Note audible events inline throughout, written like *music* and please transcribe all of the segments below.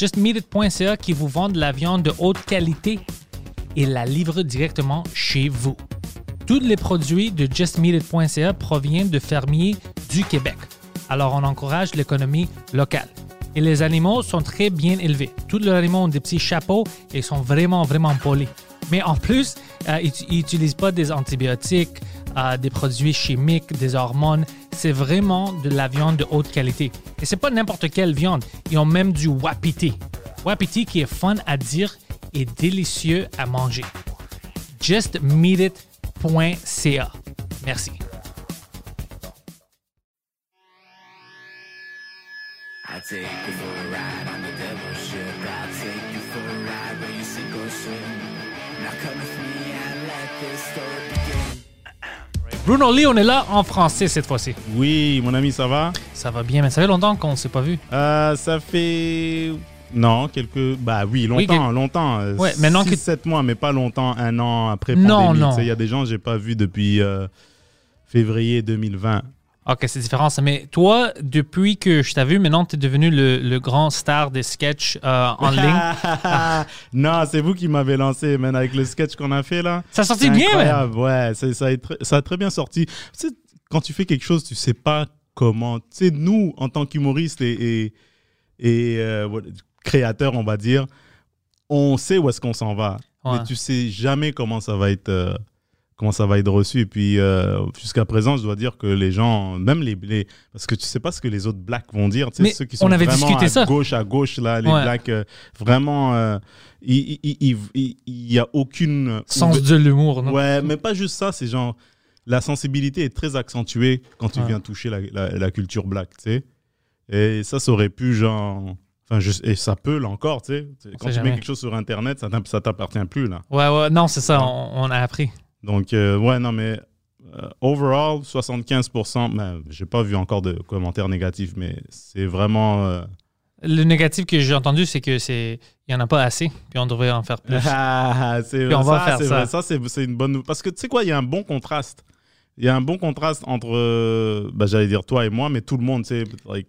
JustMeatIt.ca qui vous vend de la viande de haute qualité et la livre directement chez vous. Tous les produits de JustMeatIt.ca proviennent de fermiers du Québec. Alors, on encourage l'économie locale. Et les animaux sont très bien élevés. Tous les animaux ont des petits chapeaux et sont vraiment, vraiment polis. Mais en plus, euh, ils n'utilisent pas des antibiotiques, des produits chimiques, des hormones. C'est vraiment de la viande de haute qualité. Et c'est pas n'importe quelle viande. Ils ont même du wapiti. Wapiti qui est fun à dire et délicieux à manger. JustMeatIt.ca. Merci. Bruno Lee, on est là en français cette fois-ci. Oui, mon ami, ça va? Ça va bien, mais ça fait longtemps qu'on ne s'est pas vu. Euh, Ça fait. Non, quelques. Bah oui, longtemps, longtemps. Ouais, maintenant six, que- sept mois, mais pas longtemps, un an après Non, pandémie. non. Il y a des gens que j'ai pas vus depuis euh, février 2020. Ok, c'est différent. ça. Mais toi, depuis que je t'ai vu, maintenant, tu es devenu le, le grand star des sketchs euh, en ligne. *laughs* non, c'est vous qui m'avez lancé, man, avec le sketch qu'on a fait là. Ça a sorti bien, incroyable, Ouais, ça a, été- ça a très bien sorti. Tu sais, quand tu fais quelque chose, tu sais pas comment. Tu sais, nous, en tant qu'humoristes et, et, et, euh, créateurs, on va dire, on sait où est-ce qu'on s'en va. Ouais. Mais tu sais jamais comment ça va être. euh, comment ça va être reçu. Et puis, euh, jusqu'à présent, je dois dire que les gens, même les, les- Parce que tu sais pas ce que les autres blacks vont dire. Tu sais, ceux qui sont on avait vraiment discuté à ça. gauche, à gauche, là, les Ouais. blacks, euh, vraiment, euh, il il- il- il- il y a aucune... Sens de l'humour, non? Ouais, mais pas juste ça, c'est genre... La sensibilité est très accentuée quand tu Ouais. viens toucher la, la- la culture black, tu sais. Et ça, ça aurait pu, genre... Enfin, je- et ça peut, là, encore, tu sais. Quand tu jamais. mets quelque chose sur Internet, ça ça t'appartient plus, là. Ouais, ouais, non, c'est ça, on, on a appris. Donc, euh, ouais, non, mais euh, overall, 75%, ben, j'ai pas vu encore de commentaires négatifs, mais c'est vraiment. euh, Le négatif que j'ai entendu, c'est que c'est il y en a pas assez, puis on devrait en faire plus. *laughs* Ah, c'est Puis on va faire c'est ça. vrai, ça, c'est c'est une bonne. Parce que tu sais quoi, il y a un bon contraste. Il y a un bon contraste entre, ben, j'allais dire toi et moi, mais tout le monde, tu sais, like,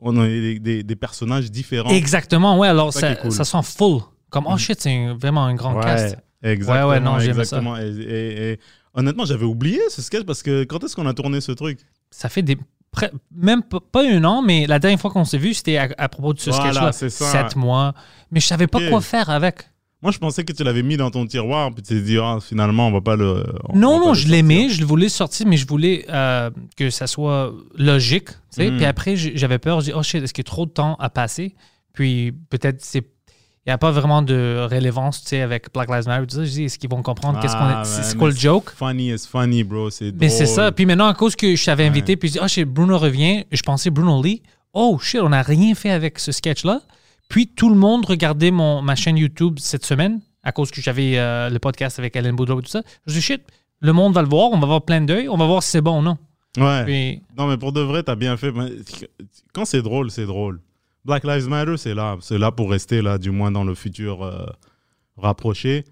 on a des, des- des personnages différents. Exactement, ouais, alors Ça ça, cool. ça sent full. Comme, oh shit, c'est vraiment un grand Ouais, cast. Exactement. Ouais, ouais, non, j'aime ça. exactement. Et, et- et honnêtement, j'avais oublié ce sketch parce que quand est-ce qu'on a tourné ce truc? Ça fait des. même pas, un an, mais la dernière fois qu'on s'est vu, c'était à, à propos de ce Voilà, sketch-là. c'est ça. Sept mois. Mais je savais pas quoi faire avec. Moi, je pensais que tu l'avais mis dans ton tiroir, puis tu t'es dit, ah, finalement, on va pas le. on Non, non, le je l'aimais, je le voulais sortir, mais je voulais euh, que ça soit logique. tu sais. Mm. Puis après, j'avais peur, je dis, oh shit, est-ce qu'il y a trop de temps à passer? Puis peut-être c'est. Il n'y a pas vraiment de relevance tu sais, avec Black Lives Matter. tout ça. Je dis, est-ce qu'ils vont comprendre qu'est-ce qu'on Ah, est, c'est man, c'est quoi le joke? Funny is funny, bro. C'est Mais c'est ça. Puis maintenant, à cause que je t'avais invité, puis je dis, oh Bruno revient, je pensais Bruno Lee. Oh shit, on n'a rien fait avec ce sketch-là. Puis tout le monde regardait mon, ma chaîne YouTube cette semaine, à cause que j'avais euh, le podcast avec Alan Boudreau et tout ça. Je dis, shit, le monde va le voir, on va voir plein d'œil, on va voir si c'est bon ou non. Ouais. Puis, Non, mais pour de vrai, t'as bien fait. Quand c'est drôle, c'est drôle. Black Lives Matter, c'est là. C'est là pour rester, là, du moins dans le futur euh, rapproché.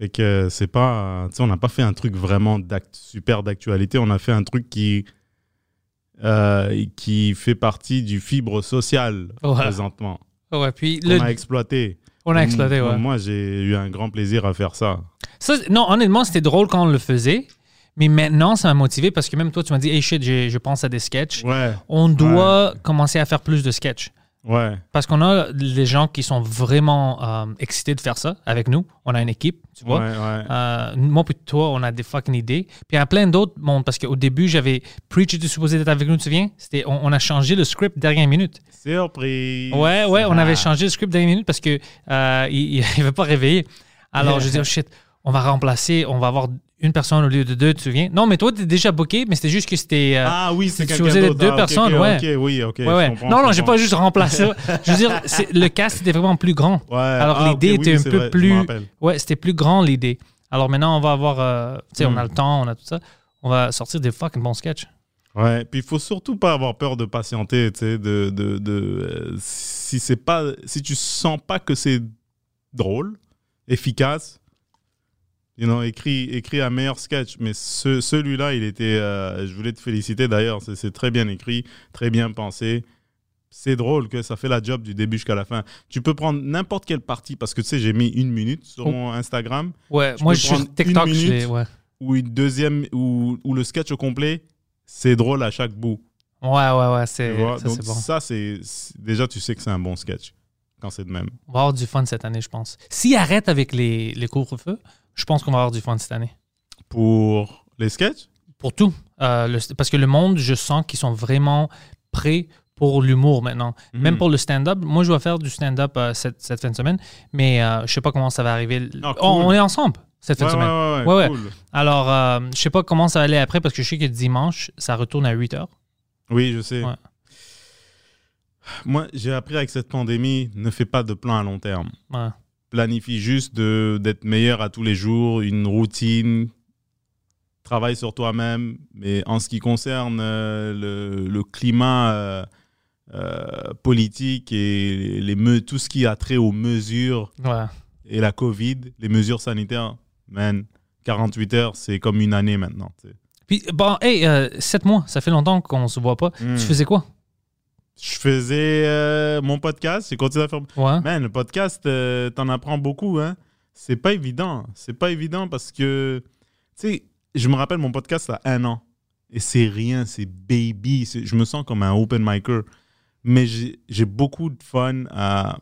Et que c'est pas. Tu sais, on n'a pas fait un truc vraiment super d'actualité. On a fait un truc qui. euh, qui fait partie du fibre social Ouais. présentement. ouais, puis On le- a exploité. on a exploité, Moi- ouais. Moi, j'ai eu un grand plaisir à faire ça. Ça, non, honnêtement, c'était drôle quand on le faisait. Mais maintenant, ça m'a motivé parce que même toi, tu m'as dit, hey shit, je pense à des sketchs. Ouais. On doit commencer à faire plus de sketchs. Ouais. Parce qu'on a des gens qui sont vraiment euh, excités de faire ça avec nous. On a une équipe, tu vois. Ouais, ouais. Euh, moi puis toi, on a des fucking idées. Puis il y a plein d'autres mondes. Parce qu'au début, j'avais Preach était supposé être avec nous, tu te souviens? C'était, on, on a changé le script dernière minute. Surprise. Ouais, ouais, on avait Ah. changé le script dernière minute parce que euh, il, il, *laughs* il veut pas réveiller. Alors je dis, oh shit, on va remplacer, on va avoir une personne au lieu de deux, tu te souviens? Non, mais toi, t'es déjà booké, mais c'était juste que c'était. euh, Ah oui, c'est tu quelqu'un faisais d'autre. deux Ah, personnes, ok, ouais. Ok, oui, ok. ouais, ouais. Non, je non, j'ai pas juste remplacé ça. Je veux dire, *laughs* le cast était vraiment plus grand. Ouais. Alors, Ah, l'idée oui, était un peu vrai, plus. Ouais, c'était plus grand l'idée. Alors maintenant, on va avoir. euh, tu sais, on a le temps, on a tout ça. On va sortir des fucking bons sketchs. Ouais, puis il faut surtout pas avoir peur de patienter, tu sais, de, de, de euh, si c'est pas, si tu sens pas que c'est drôle, efficace, you know, écris, écris un meilleur sketch. Mais ce- celui-là, il était, euh, je voulais te féliciter d'ailleurs, c'est très bien écrit, très bien pensé. C'est drôle que ça fait la job du début jusqu'à la fin. Tu peux prendre n'importe quelle partie parce que tu sais, j'ai mis une minute sur Oh. mon Instagram Ouais, moi, je suis TikTok. une minute. ouais. ou une deuxième ou, ou le sketch au complet. C'est drôle à chaque bout. ouais, ouais, ouais, c'est ça, bon. ça, c'est c'est- déjà tu sais que c'est un bon sketch quand c'est de même. On va avoir du fun cette année, je pense. S'ils arrêtent avec les, les couvre-feux, je pense qu'on va avoir du fun cette année. Pour les sketchs, Pour tout. Euh, le- parce que le monde, je sens qu'ils sont vraiment prêts pour l'humour maintenant. Même Mhm. pour le stand-up. Moi, je dois faire du stand-up euh, cette, cette fin de semaine, mais euh, je sais pas comment ça va arriver. Ah, Oh, cool. on est ensemble cette fin ouais, de semaine. ouais, Ouais, cool. Alors, euh, je sais pas comment ça va aller après parce que je sais que dimanche, ça retourne à 8 heures. Oui, je sais. Moi, j'ai appris avec cette pandémie, ne fais pas de plan à long terme. Ouais. Planifie juste d'être meilleur à tous les jours, une routine, travaille sur toi-même. Mais en ce qui concerne euh, le, le climat euh, euh, politique et les, tout ce qui a trait aux mesures Ouais. et la COVID, les mesures sanitaires, man, 48 heures, c'est comme une année maintenant. Puis, bon, hey, euh, 7 mois, ça fait longtemps qu'on se voit pas. Tu faisais quoi? Je faisais euh, mon podcast, j'ai continué à faire. Ouais. Man, le podcast, euh, t'en apprends beaucoup, hein. C'est pas évident. C'est pas évident parce que, tu sais, je me rappelle mon podcast à un an. Et c'est rien, c'est baby. Je me sens comme un open micer. Mais j'ai j'ai beaucoup de fun à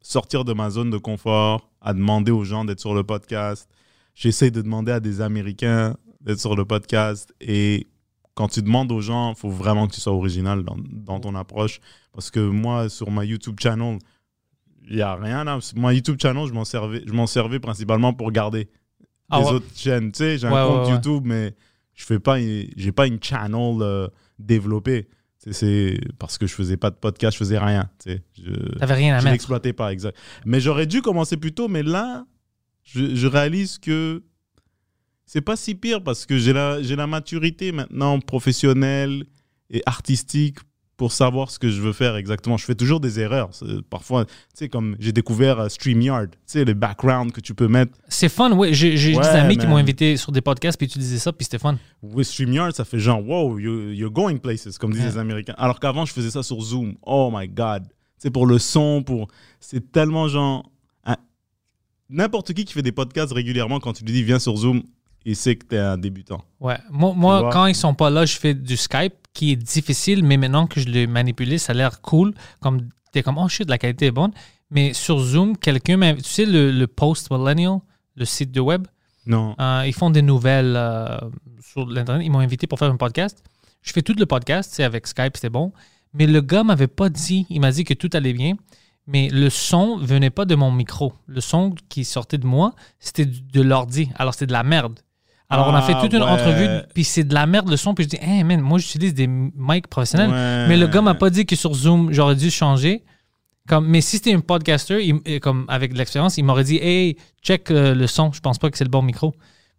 sortir de ma zone de confort, à demander aux gens d'être sur le podcast. J'essaie de demander à des Américains d'être sur le podcast. Et quand tu demandes aux gens, il faut vraiment que tu sois original dans, dans ton approche. Parce que moi, sur ma YouTube channel, il n'y a rien là. Mon YouTube channel, je m'en servais, je m'en servais principalement pour garder Ah les ouais. autres chaînes. Tu sais, j'ai un Ouais, compte ouais. YouTube, mais je fais pas, j'ai pas une channel euh, développée. C'est- C'est parce que je faisais pas de podcast, je faisais rien. Tu sais, je, T'avais rien à je mettre. l'exploitais pas, exact. Mais j'aurais dû commencer plus tôt, mais là, je, je réalise que c'est pas si pire parce que j'ai la, j'ai la maturité maintenant professionnelle et artistique pour savoir ce que je veux faire exactement. Je fais toujours des erreurs. C'est- Parfois, tu sais, comme j'ai découvert euh, StreamYard, tu sais, les backgrounds que tu peux mettre. C'est fun, oui. J'ai j'ai Ouais, des amis qui m'ont invité sur des podcasts, puis tu disais ça, puis c'était fun. With StreamYard, ça fait genre, wow, you- you're going places, comme disent Ouais. les Américains. Alors qu'avant, je faisais ça sur Zoom. Oh my God. C'est pour le son, pour. C'est tellement genre. un- N'importe qui qui fait des podcasts régulièrement, quand tu lui dis viens sur Zoom, il sait que t'es un débutant. Ouais. Moi, moi quand ils sont pas là, je fais du Skype qui est difficile, mais maintenant que je l'ai manipulé, ça a l'air cool. Comme t'es comme oh shit, la qualité est bonne. Mais sur Zoom, quelqu'un m'a. Tu sais, le, le Post Millennial, le site de web, Non. euh, ils font des nouvelles euh, sur l'Internet. Ils m'ont invité pour faire un podcast. Je fais tout le podcast, c'est avec Skype, c'était bon. Mais le gars m'avait pas dit, il m'a dit que tout allait bien, mais le son venait pas de mon micro. Le son qui sortait de moi, c'était de l'ordi. Alors c'était de la merde. Alors on a Ah, fait toute une entrevue, puis c'est de la merde le son, puis je dis, hey man, moi j'utilise des mics professionnels. Ouais. Mais le gars m'a pas dit que sur Zoom, j'aurais dû changer. Comme, mais si c'était un podcaster, il- comme avec de l'expérience, il m'aurait dit Hey, check euh, le son, je pense pas que c'est le bon micro.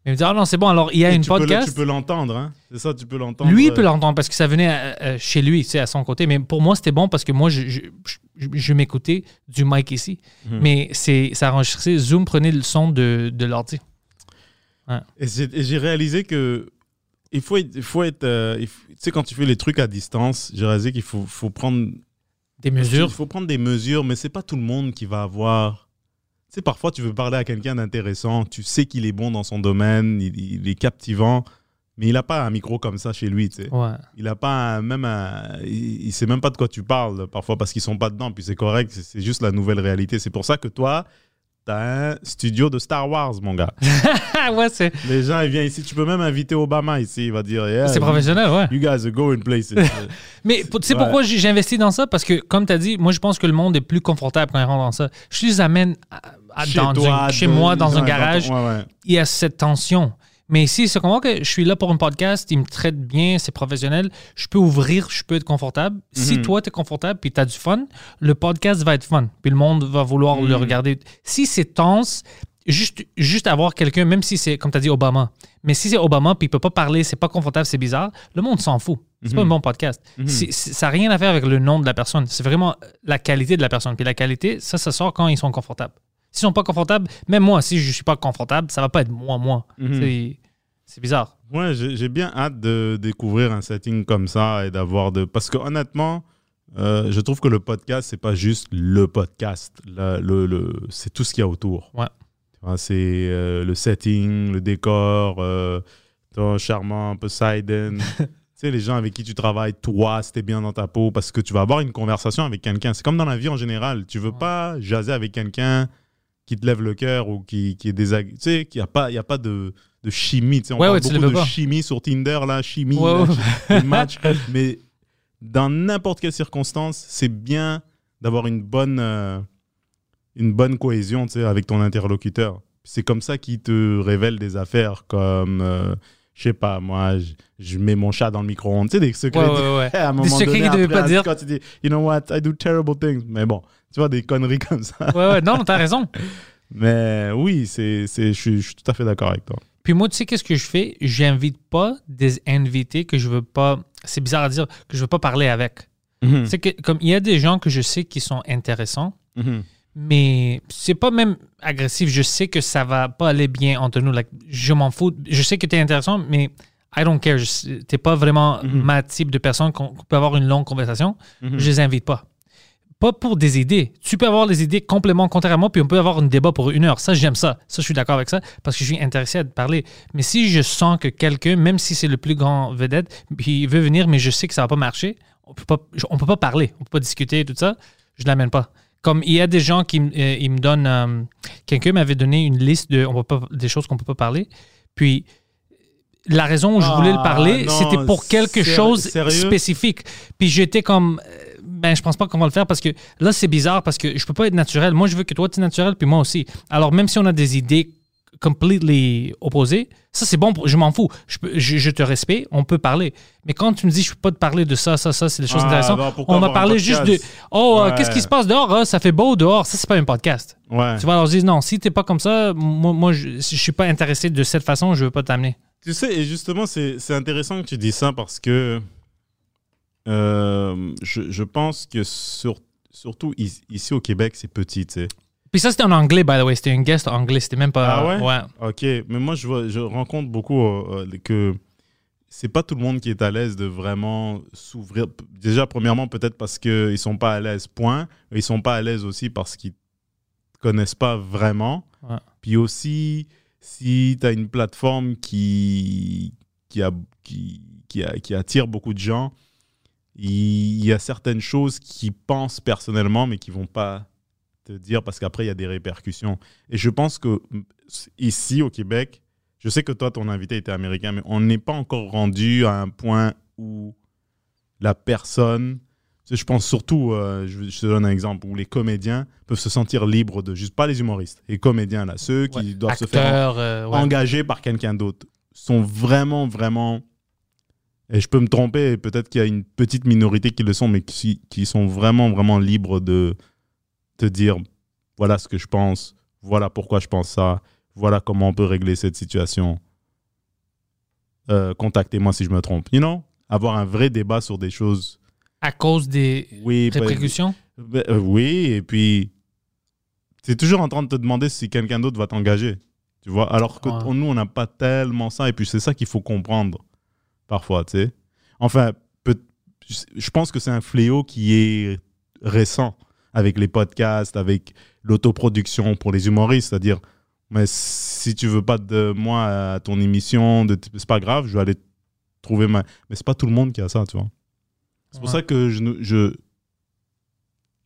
Mais il me dit Ah non, c'est bon, alors il y a Et une tu peux podcast. tu peux l'entendre, hein. C'est ça, tu peux l'entendre. Lui, il euh, peut l'entendre parce que ça venait euh, chez lui, tu sais, à son côté. Mais pour moi, c'était bon parce que moi, je, je, je- je m'écoutais du mic ici. Mhm. Mais c'est, ça enregistrait, Zoom prenait le son de, de l'ordi. Et j'ai et j'ai réalisé que il faut il faut être euh, tu sais, quand tu fais les trucs à distance, j'ai réalisé qu'il faut, faut prendre Des mesures. Il faut prendre des mesures, mais c'est pas tout le monde qui va avoir. Tu sais, parfois, tu veux parler à quelqu'un d'intéressant, tu sais qu'il est bon dans son domaine, il, il est captivant, mais il n'a pas un micro comme ça chez lui, tu sais. Ouais. Il a pas un- même un, il, il sait même pas de quoi tu parles parfois parce qu'ils sont pas dedans, puis c'est correct, c'est juste la nouvelle réalité. C'est pour ça que toi, t'as un studio de Star Wars, mon gars. *laughs* Ouais, c'est, Les gens, ils viennent ici, tu peux même inviter Obama ici, il va dire, yeah, c'est you- professionnel, ouais. You guys are going places. *laughs* Mais tu sais Ouais. pourquoi j'ai investi dans ça? Parce que, comme tu as dit, moi, je pense que le monde est plus confortable quand il rentre dans ça. Je les amène à- à- dans toi, un- chez moi, dans un garage. ouais, ouais. Il y a cette tension. Mais si c'est comment que je suis là pour un podcast, il me traite bien, c'est professionnel, je peux ouvrir, je peux être confortable. Si Mhm. toi, tu es confortable puis tu as du fun, le podcast va être fun. Puis le monde va vouloir le Mhm. regarder. Si c'est tense, juste, juste avoir quelqu'un, même si c'est, comme tu as dit, Obama, mais si c'est Obama puis il peut pas parler, c'est pas confortable, c'est bizarre, le monde s'en fout. C'est pas un bon podcast. Ça n'a rien à faire avec le nom de la personne. C'est vraiment la qualité de la personne. Puis la qualité, ça, ça sort quand ils sont confortables. S'ils sont pas confortables, même moi, si je suis pas confortable, ça va pas être moi, moi. Mhm. C'est- C'est bizarre. Ouais, j'ai bien hâte de découvrir un setting comme ça et d'avoir de. Parce que honnêtement, euh, je trouve que le podcast, c'est pas juste le podcast. La- le, le- c'est tout ce qu'il y a autour. Ouais. Tu vois, C'est euh, le setting, le décor, euh, ton charmant, Siden. *laughs* tu sais, les gens avec qui tu travailles, toi, si t'es bien dans ta peau, parce que tu vas avoir une conversation avec quelqu'un. C'est comme dans la vie en général. Tu veux pas jaser avec quelqu'un qui te lève le cœur ou qui, qui est désagréable. Tu sais, qu'il n'y a pas, il y a pas de, de chimie. Tu sais, on Ouais, parle ouais, beaucoup de pas. chimie sur Tinder, là, chimie, là, *laughs* match. Mais dans n'importe quelle circonstance, c'est bien d'avoir une bonne, euh, une bonne cohésion tu sais, avec ton interlocuteur. C'est comme ça qu'il te révèle des affaires comme, euh, je sais pas, moi, je, je mets mon chat dans le micro-ondes. Tu sais, des secrets. Ouais, ouais, ouais. *laughs* À un Des moment secrets donné, qu'il devait après, pas dire. Scott, il dit, you know what, I do terrible things. Mais bon, tu vois, des conneries *laughs* comme ça. Ouais, ouais, non, t'as raison. Mais oui, c'est, c'est, je, suis, je suis tout à fait d'accord avec toi. Puis moi, tu sais, qu'est-ce que je fais? J'invite pas des invités que je veux pas. C'est bizarre à dire, que je veux pas parler avec. Mhm. C'est que, comme il y a des gens que je sais qui sont intéressants, Mhm. mais c'est pas même agressif. Je sais que ça va pas aller bien entre nous. Like, je m'en fous. Je sais que tu es intéressant, mais I don't care. Je- T'es pas vraiment Mhm. ma type de personne qu'on qu'on peut avoir une longue conversation. Mhm. Je les invite pas. Pas pour des idées. Tu peux avoir des idées complètement contraires à moi, puis on peut avoir un débat pour une heure. Ça, j'aime ça. Ça, je suis d'accord avec ça parce que je suis intéressé à te parler. Mais si je sens que quelqu'un, même si c'est le plus grand vedette, puis il veut venir, mais je sais que ça va pas marcher, on peut pas, on peut pas parler, on peut pas discuter, tout ça, je l'amène pas. Comme il y a des gens qui euh, ils me donnent. euh, Quelqu'un m'avait donné une liste de, on peut pas, des choses qu'on peut pas parler. Puis la raison où je voulais le Ah, parler, c'était pour quelque chose sérieux? spécifique. Puis j'étais comme, ben je pense pas qu'on va le faire parce que là c'est bizarre parce que je peux pas être naturel. Moi je veux que toi tu es naturel puis moi aussi. Alors même si on a des idées completely opposées, ça c'est bon, je m'en fous. Je, peux- je, je te respecte, on peut parler. Mais quand tu me dis je peux pas te parler de ça, ça, ça, c'est des choses Ah, intéressantes. on un parlé juste de, oh euh, qu'est-ce qui se passe dehors, Ah, ça fait beau dehors. Ça c'est pas un podcast. Ouais. Tu alors je dis non, si t'es pas comme ça, moi, moi je, je suis pas intéressé de cette façon, je veux pas t'amener. Tu sais, et justement, c'est c'est intéressant que tu dis ça parce que euh, je, je pense que sur- surtout ici au Québec, c'est petit, tu sais. Puis ça c'était en anglais by the way, c'était un guest anglais, c'était même pas. Ah ouais? ouais. Ok, mais moi, je, vois, je rencontre beaucoup euh, euh, que c'est pas tout le monde qui est à l'aise de vraiment s'ouvrir. Déjà, premièrement, peut-être parce qu'ils sont pas à l'aise, point. Ils sont pas à l'aise aussi parce qu'ils connaissent pas vraiment. Ouais. Puis aussi, si tu as une plateforme qui, qui, a, qui, qui, a- qui attire beaucoup de gens, il y a certaines choses qu'ils pensent personnellement, mais qui vont pas te dire parce qu'après, il y a des répercussions. Et je pense que mm, ici, au Québec, je sais que toi, ton invité était américain, mais on n'est pas encore rendu à un point où la personne, je pense surtout, euh, je, je te donne un exemple, où les comédiens peuvent se sentir libres de, juste pas les humoristes, les comédiens là, ceux qui Ouais. doivent se faire euh, ouais. engagés par quelqu'un d'autre, sont vraiment, vraiment, et je peux me tromper, peut-être qu'il y a une petite minorité qui le sont, mais qui, qui sont vraiment, vraiment libres de te dire, voilà ce que je pense, voilà pourquoi je pense ça, voilà comment on peut régler cette situation. Euh, Contactez-moi si je me trompe. You know? Avoir un vrai débat sur des choses. à cause des Oui, bah, répercussions? ben, euh, oui, et puis c'est toujours en train de te demander si quelqu'un d'autre va t'engager. Tu vois, alors que Ouais. nous, on n'a pas tellement ça, et puis c'est ça qu'il faut comprendre parfois, tu sais. Enfin, je pense que c'est un fléau qui est récent avec les podcasts, avec l'autoproduction pour les humoristes, c'est-à-dire, mais si tu veux pas de moi à ton émission, c'est pas grave, je vais aller trouver ma. Mais c'est pas tout le monde qui a ça, tu vois. C'est pour ça que je, ne- je,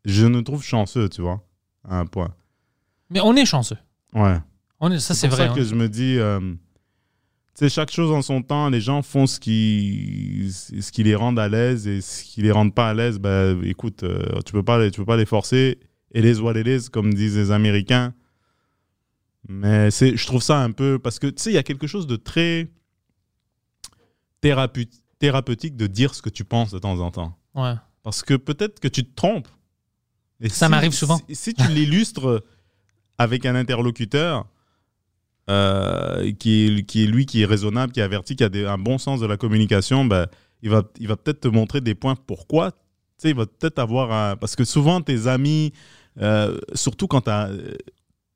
je nous trouve chanceux, tu vois, à un point. Mais on est chanceux. Ouais. On est, ça, c'est pour vrai. ça que hein. je me dis, euh, sais, chaque chose en son temps, les gens font ce qui, ce qui les rend à l'aise et ce qui les rend pas à l'aise, ben, écoute, euh, tu peux pas, les- tu peux pas les forcer. Et les what it is, comme disent les Américains. Mais c'est, je trouve ça un peu. Parce que, tu sais, il y a quelque chose de très thérapeut- thérapeutique de dire ce que tu penses de temps en temps. Ouais. Parce que peut-être que tu te trompes. Et Ça si- m'arrive souvent. Si, si tu l'illustres avec un interlocuteur euh, qui, est, qui est lui qui est raisonnable, qui est averti, qui a des- un bon sens de la communication, ben, il va, il va peut-être te montrer des points pourquoi. Tu sais, il va peut-être avoir un... Parce que souvent, tes amis, euh, surtout quand tu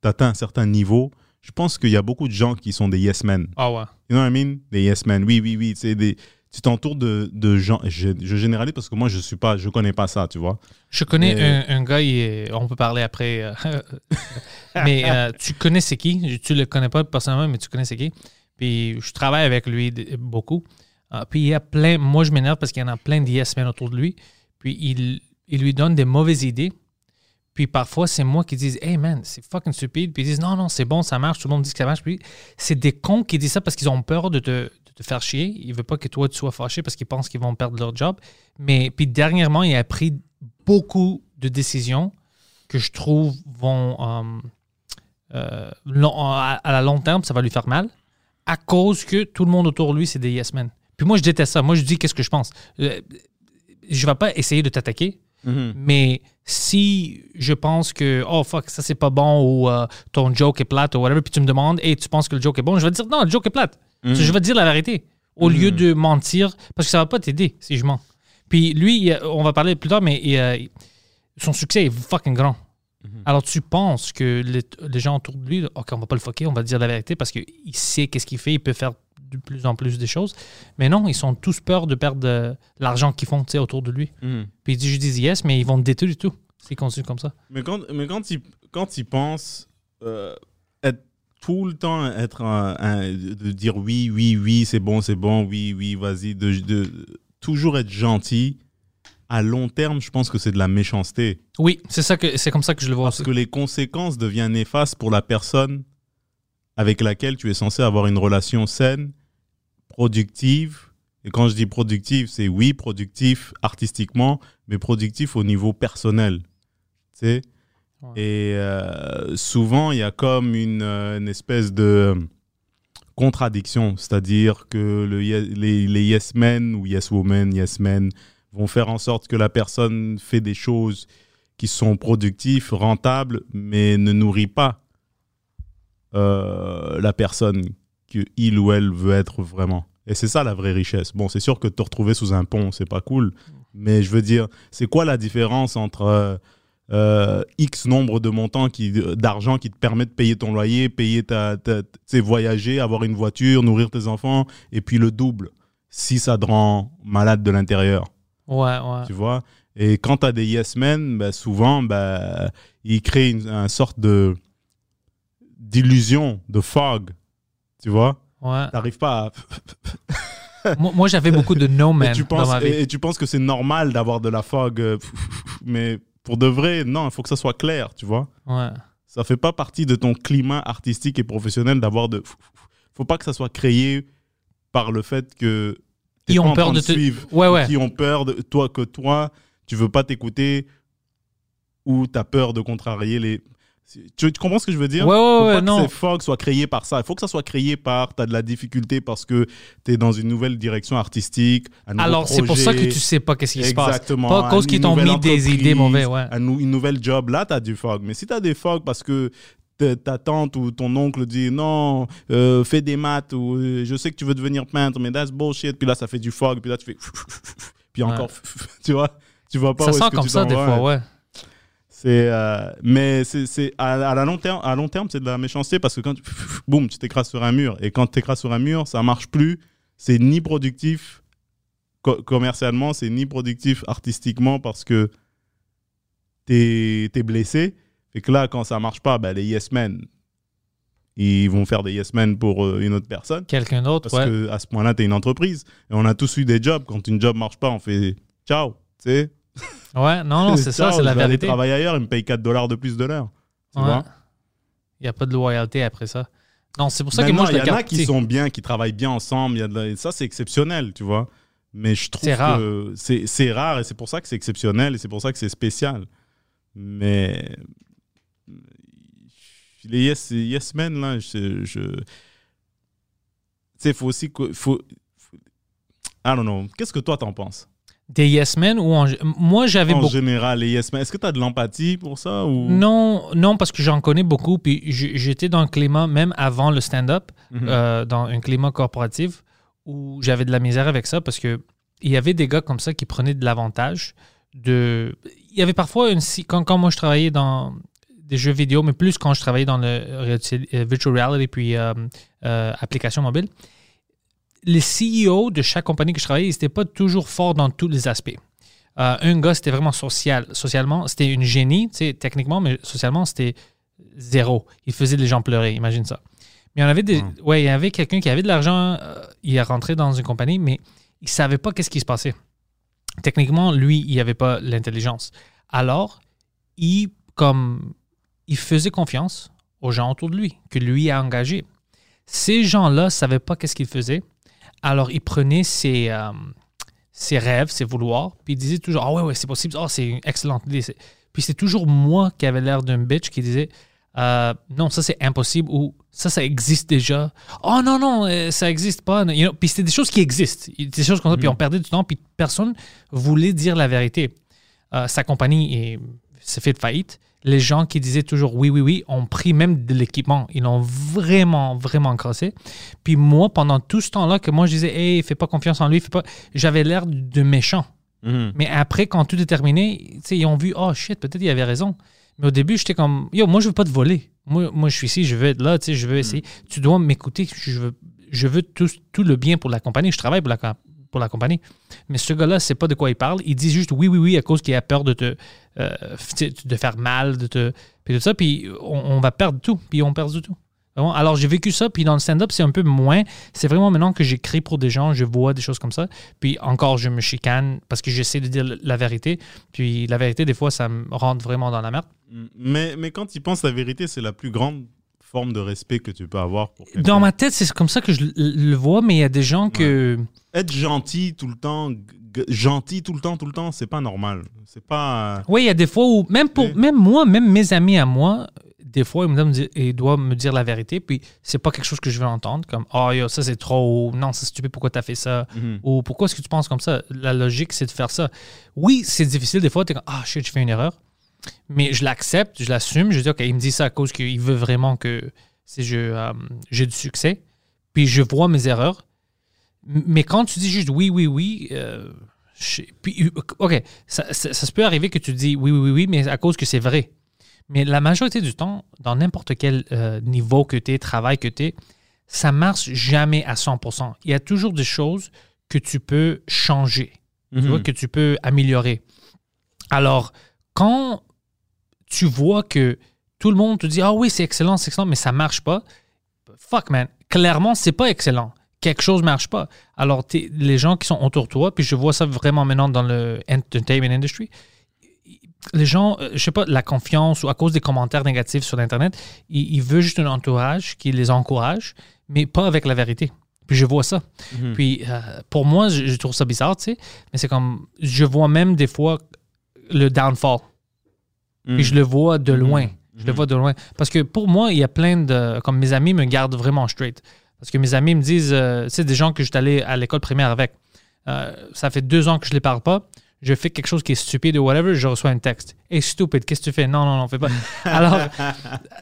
atteins un certain niveau, je pense qu'il y a beaucoup de gens qui sont des yes men. Ah ouais. You know what I mean? Des yes men. Oui, oui, oui. C'est des, tu t'entoures de, de gens. Je, je généralise parce que moi, je suis pas, je connais pas ça, tu vois. Je connais un, un gars, est- on peut parler après. euh, *laughs* mais euh, tu connais c'est qui? Tu le connais pas personnellement, mais tu connais c'est qui? Puis je travaille avec lui beaucoup. Euh, puis il y a plein, moi je m'énerve parce qu'il y en a plein de yes autour de lui. Puis il, il lui donne des mauvaises idées. Puis parfois, c'est moi qui dis Hey man, c'est fucking stupide. Puis ils disent Non, non, c'est bon, ça marche. Tout le monde dit que ça marche. Puis c'est des cons qui disent ça parce qu'ils ont peur de te, te faire chier. Ils ne veulent pas que toi, tu sois fâché parce qu'ils pensent qu'ils vont perdre leur job. Mais puis dernièrement, il a pris beaucoup de décisions que je trouve vont, euh, euh, long- à, à la long terme, ça va lui faire mal à cause que tout le monde autour de lui, c'est des yes men. Puis moi, je déteste ça. Moi, je dis qu'est-ce que je pense? Euh, je vais pas essayer de t'attaquer, mais si je pense que, oh fuck, ça c'est pas bon ou euh, ton joke est plate ou whatever, puis tu me demandes, et tu penses que le joke est bon, je vais te dire, non, le joke est plate. Je vais te dire la vérité au lieu de mentir parce que ça va pas t'aider si je mens. Puis lui, on va parler plus tard, mais il a- son succès est fucking grand. Alors tu penses que les, les gens autour de lui, ok, on va pas le fucker, on va dire la vérité parce qu'il sait qu'est-ce qu'il fait, il peut faire de plus en plus des choses. Mais non, ils sont tous peur de perdre euh, l'argent qu'ils font autour de lui. Puis il dit, je dis yes, mais ils vont te détruire du tout s'ils continuent comme ça. Mais quand, mais quand il, quand il pense euh, être tout le temps être un- un- de dire oui, oui, oui, c'est bon, c'est bon, oui, oui, vas-y, de, de toujours être gentil, à long terme, je pense que c'est de la méchanceté. Oui, c'est ça que c'est comme ça que je le vois Parce que les conséquences deviennent néfastes pour la personne avec laquelle tu es censé avoir une relation saine, productive. Et quand je dis productive, c'est oui, productif artistiquement, mais productif au niveau personnel. Tu sais? Ouais. Et euh, souvent, il y a comme une, euh, une espèce de contradiction. C'est-à-dire que le, les, les yes men ou yes women, yes men vont faire en sorte que la personne fait des choses qui sont productifs, rentables, mais ne nourrit pas euh, la personne que il ou elle veut être vraiment. Et c'est ça la vraie richesse. Bon, c'est sûr que te retrouver sous un pont, c'est pas cool. Mais je veux dire, c'est quoi la différence entre euh, euh, X nombre de montants qui- d'argent qui te permet de payer ton loyer, payer ta, ta- tu sais, voyager, avoir une voiture, nourrir tes enfants, et puis le double si ça te rend malade de l'intérieur Ouais, ouais. tu vois? Et quand tu as des yes men, ben, souvent, ben, ils créent une, un sorte de d'illusion, de fog, tu vois? Ouais. T'arrives pas à... *laughs* moi, moi, j'avais beaucoup de no et, men tu dans penses, ma vie. et, et tu penses que c'est normal d'avoir de la fog, euh, *laughs* mais pour de vrai, non, il faut que ça soit clair, tu vois. Ouais. Ça fait pas partie de ton climat artistique et professionnel d'avoir de... faut pas que ça soit créé par le fait que pas ont peur de te- suivre Ouais, ou ouais. qui ont peur de toi que toi tu veux pas t'écouter ou tu as peur de contrarier les tu, tu comprends ce que je veux dire? Ouais, ouais, faut ouais, pas non. que ces fogs soient créés par ça il faut que ça soit créé par tu as de la difficulté parce que tu es dans une nouvelle direction artistique un Alors, c'est pour ça que tu sais pas qu'est-ce qui se passe. Exactement. Pas à cause qu'ils t'ont mis des idées mauvaises, ouais. un une nouvelle job, là, tu as du fog. Mais si tu as des fogs parce que ta tante ou ton oncle dit non, euh, fais des maths ou euh, je sais que tu veux devenir peintre, mais that's bullshit. Puis là, ça fait du fog. Puis là, tu fais. *laughs* Puis Ouais. encore. *laughs* Tu vois? Tu vois pas Ça sent comme ça des fois, hein. ouais. C'est, euh, mais c'est, à, à la long terme, à long terme, c'est de la méchanceté parce que quand tu, *laughs* boum, tu t'écrases sur un mur et quand tu t'écrases sur un mur, ça marche plus. C'est ni productif co- commercialement, c'est ni productif artistiquement parce que t'es es blessé. Et que là, quand ça marche pas, ben, les yes men, ils vont faire des yes men pour euh, une autre personne. Quelqu'un d'autre, Parce ouais. que à ce point-là, tu es une entreprise. Et on a tous eu des jobs. Quand une job marche pas, on fait ciao. Tu sais Ouais, non, non, c'est ça, c'est la vais aller vérité. travailler ailleurs, ils me payent 4 dollars de plus de l'heure. Tu Ouais. vois Il n'y a pas de loyauté après ça. Non, c'est pour ça que moi, Maintenant, je il y en a qui sont bien, qui travaillent bien ensemble. il Y a de la- Ça, c'est exceptionnel, tu vois. Mais je trouve rare. que c'est rare et c'est pour ça que c'est exceptionnel et c'est pour ça que c'est spécial. Mais les yes, yes men, là, je. je... Tu sais, il faut aussi. faut- I don't know. Qu'est-ce que toi, t'en penses? Des yes men ou en- moi j'avais En beaucoup. général, les yes men. Est-ce que tu as de l'empathie pour ça ou... Non, non, parce que j'en connais beaucoup. Puis j'étais dans un climat, même avant le stand-up, Mhm. euh, dans un climat corporatif où j'avais de la misère avec ça parce que il y avait des gars comme ça qui prenaient de l'avantage de. Il y avait parfois une. Quand, quand moi je travaillais dans des jeux vidéo, mais plus quand je travaillais dans le euh, virtual reality puis euh, euh, application mobile, les CEO de chaque compagnie que je travaillais, ils n'étaient pas toujours forts dans tous les aspects. Euh, un gars, c'était vraiment social. Socialement, c'était une génie, techniquement, mais socialement, c'était zéro. Il faisait les gens pleurer, imagine ça. Mais il y en avait des, Hmm. ouais, il y avait quelqu'un qui avait de l'argent, euh, il est rentré dans une compagnie, mais il savait pas qu'est-ce qui se passait. Techniquement, lui, il avait pas l'intelligence. Alors, il, comme, il faisait confiance aux gens autour de lui, que lui a engagés. Ces gens-là savaient pas qu'est-ce qu'ils faisaient. Alors, ils prenaient ses, euh, ses rêves, ses vouloirs, puis ils disaient toujours Ah ouais, ouais, c'est possible, oh, c'est une excellente idée. Puis c'est toujours moi qui avait l'air d'un bitch qui disait Euh, Non, ça c'est impossible ou ça, ça existe déjà. Oh non, non, euh, ça existe pas. You know, Puis c'était des choses qui existent. Des choses comme ça, puis on perdait du temps, puis personne voulait dire la vérité. Euh, sa compagnie est- s'est fait de faillite. Les gens qui disaient toujours oui, oui, oui ont pris même de l'équipement. Ils l'ont vraiment, vraiment crassé. Puis moi, pendant tout ce temps-là, que moi je disais, hey, fais pas confiance en lui, fais pas. J'avais l'air de méchant. Mhm. Mais après, quand tout est terminé, ils ont vu, oh shit, peut-être il avait raison. Mais au début, j'étais comme, yo, moi, je veux pas te voler. Moi, moi je suis ici, je veux être là, tu sais, je veux essayer. Tu dois m'écouter. Je veux, je veux tout, tout le bien pour la compagnie. Je travaille pour la, pour la compagnie. Mais ce gars-là, c'est pas de quoi il parle. Il dit juste oui, oui, oui, à cause qu'il a peur de te, euh, de faire mal, de te, puis tout ça. Puis on, va perdre tout. Puis on perd du tout. Alors, j'ai vécu ça, puis dans le stand-up, c'est un peu moins. C'est vraiment maintenant que j'écris pour des gens, je vois des choses comme ça. Puis encore, je me chicane parce que j'essaie de dire la vérité. Puis la vérité, des fois, ça me rentre vraiment dans la merde. mais, mais quand tu penses la vérité, c'est la plus grande forme de respect que tu peux avoir pour. Dans ma tête, c'est comme ça que je le- vois, mais il y a des gens que. Être gentil tout le temps, gentil tout le temps, tout le temps, c'est pas normal. C'est pas. Oui, il y a des fois où, même, pour, même moi, même mes amis à moi, des fois, ils, me donnent- ils doivent me dire la vérité, puis c'est pas quelque chose que je veux entendre, comme Oh, yo, ça c'est trop, non, c'est stupide, pourquoi t'as fait ça Mhm. Ou pourquoi est-ce que tu penses comme ça? La logique, c'est de faire ça. Oui, c'est difficile, des fois, t'es comme Ah, shit, j'ai fait une erreur. Mais je l'accepte, je l'assume, je dis Ok, il me dit ça à cause qu'il veut vraiment que si euh, j'ai du succès, puis je vois mes erreurs. Mais quand tu dis juste oui, oui, oui, euh, je- puis, euh, OK, ça, ça- peut arriver que tu dis oui, oui, oui, oui, mais à cause que c'est vrai. Mais la majorité du temps, dans n'importe quel euh, niveau que tu es, travail que tu es, ça marche jamais à 100%. Il y a toujours des choses que tu peux changer, tu Mhm. vois, que tu peux améliorer. Alors, quand tu vois que tout le monde te dit Ah oui, c'est excellent, c'est excellent, mais ça marche pas, fuck man, clairement, c'est pas excellent. Quelque chose marche pas. Alors, les gens qui sont autour de toi, puis je vois ça vraiment maintenant dans le entertainment industry, les gens, euh, je sais pas, la confiance ou à cause des commentaires négatifs sur Internet, ils, ils veulent juste un entourage qui les encourage, mais pas avec la vérité. Puis je vois ça. Mhm. Puis euh, pour moi, je, je trouve ça bizarre, tu sais, mais c'est comme, je vois même des fois le downfall. Puis je le vois de loin. Je le vois de loin. Parce que pour moi, il y a plein de. Comme mes amis me gardent vraiment straight. Parce que mes amis me disent. euh, tu sais, des gens que je suis allé à l'école primaire avec. Euh, ça fait deux ans que je ne les parle pas. Je fais quelque chose qui est stupide ou whatever, je reçois un texte. Hey, stupide, qu'est-ce que tu fais? Non, non, non, fais pas. *laughs* Alors,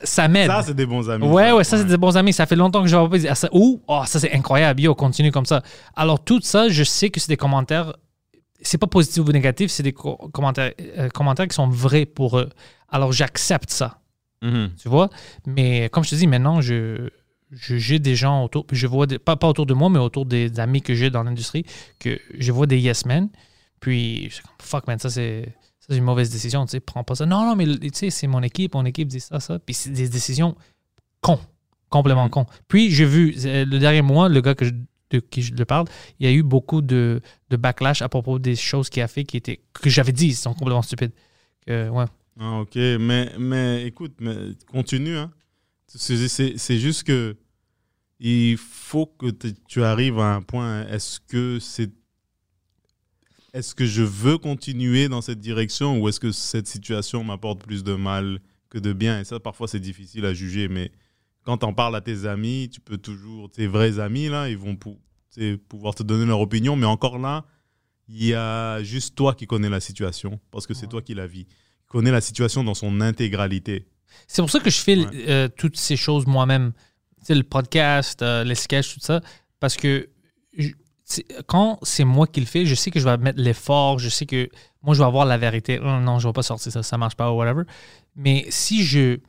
ça m'aide. Ça, c'est des bons amis. Ouais, ouais, ça, c'est des bons amis. Ça fait longtemps que je ne vois pas. Ah, ça, ou, oh, ça, c'est incroyable. Yo, continue comme ça. Alors, tout ça, je sais que c'est des commentaires. C'est pas positif ou négatif, c'est des co- commentaires, euh, commentaires qui sont vrais pour eux. Alors, j'accepte ça Mhm. tu vois? Mais comme je te dis, maintenant, je, j'ai des gens autour, je vois, des- pas, pas autour de moi, mais autour des amis que j'ai dans l'industrie, que je vois des yes men, puis je suis comme, fuck man, ça c'est, une mauvaise décision, tu sais, prends pas ça. Non, non, mais tu sais, c'est mon équipe, mon équipe dit ça, ça, puis c'est des décisions cons, complètement cons. Puis j'ai vu, euh, le dernier mois, le gars que je- de qui je le parle, il y a eu beaucoup de, de backlash à propos des choses qu'il a fait qui étaient, que j'avais dit, ils sont complètement stupides. Que, ouais. Ah, ok, mais, mais écoute, mais continue. Hein. C'est- juste que il faut que tu arrives à un point. Est-ce que c'est. Est-ce que je veux continuer dans cette direction ou est-ce que cette situation m'apporte plus de mal que de bien? Et ça, parfois, c'est difficile à juger. Mais quand t'en parles à tes amis, tu peux toujours, tes vrais amis, là, ils vont pou- tu pouvoir te donner leur opinion. Mais encore là, il y a juste toi qui connais la situation, parce que c'est toi qui la vis. Qui connais la situation dans son intégralité. C'est pour ça que je fais Ouais. euh, toutes ces choses moi-même. Tu sais, le podcast, euh, les sketchs, tout ça. Parce que je- quand c'est moi qui le fais, je sais que je vais mettre l'effort, je sais que moi, je vais avoir la vérité. Oh, non, je ne vais pas sortir ça, ça marche pas, ou whatever. Mais si je,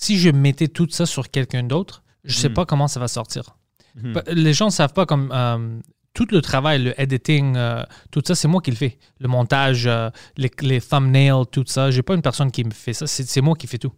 si je mettais tout ça sur quelqu'un d'autre, je sais Mhm. pas comment ça va sortir. Mhm. Les gens ne savent pas comme euh, tout le travail, le editing, euh, tout ça, c'est moi qui le fais. Le montage, euh, les, les thumbnails, tout ça. J'ai pas une personne qui me fait ça. C'est moi qui fais tout.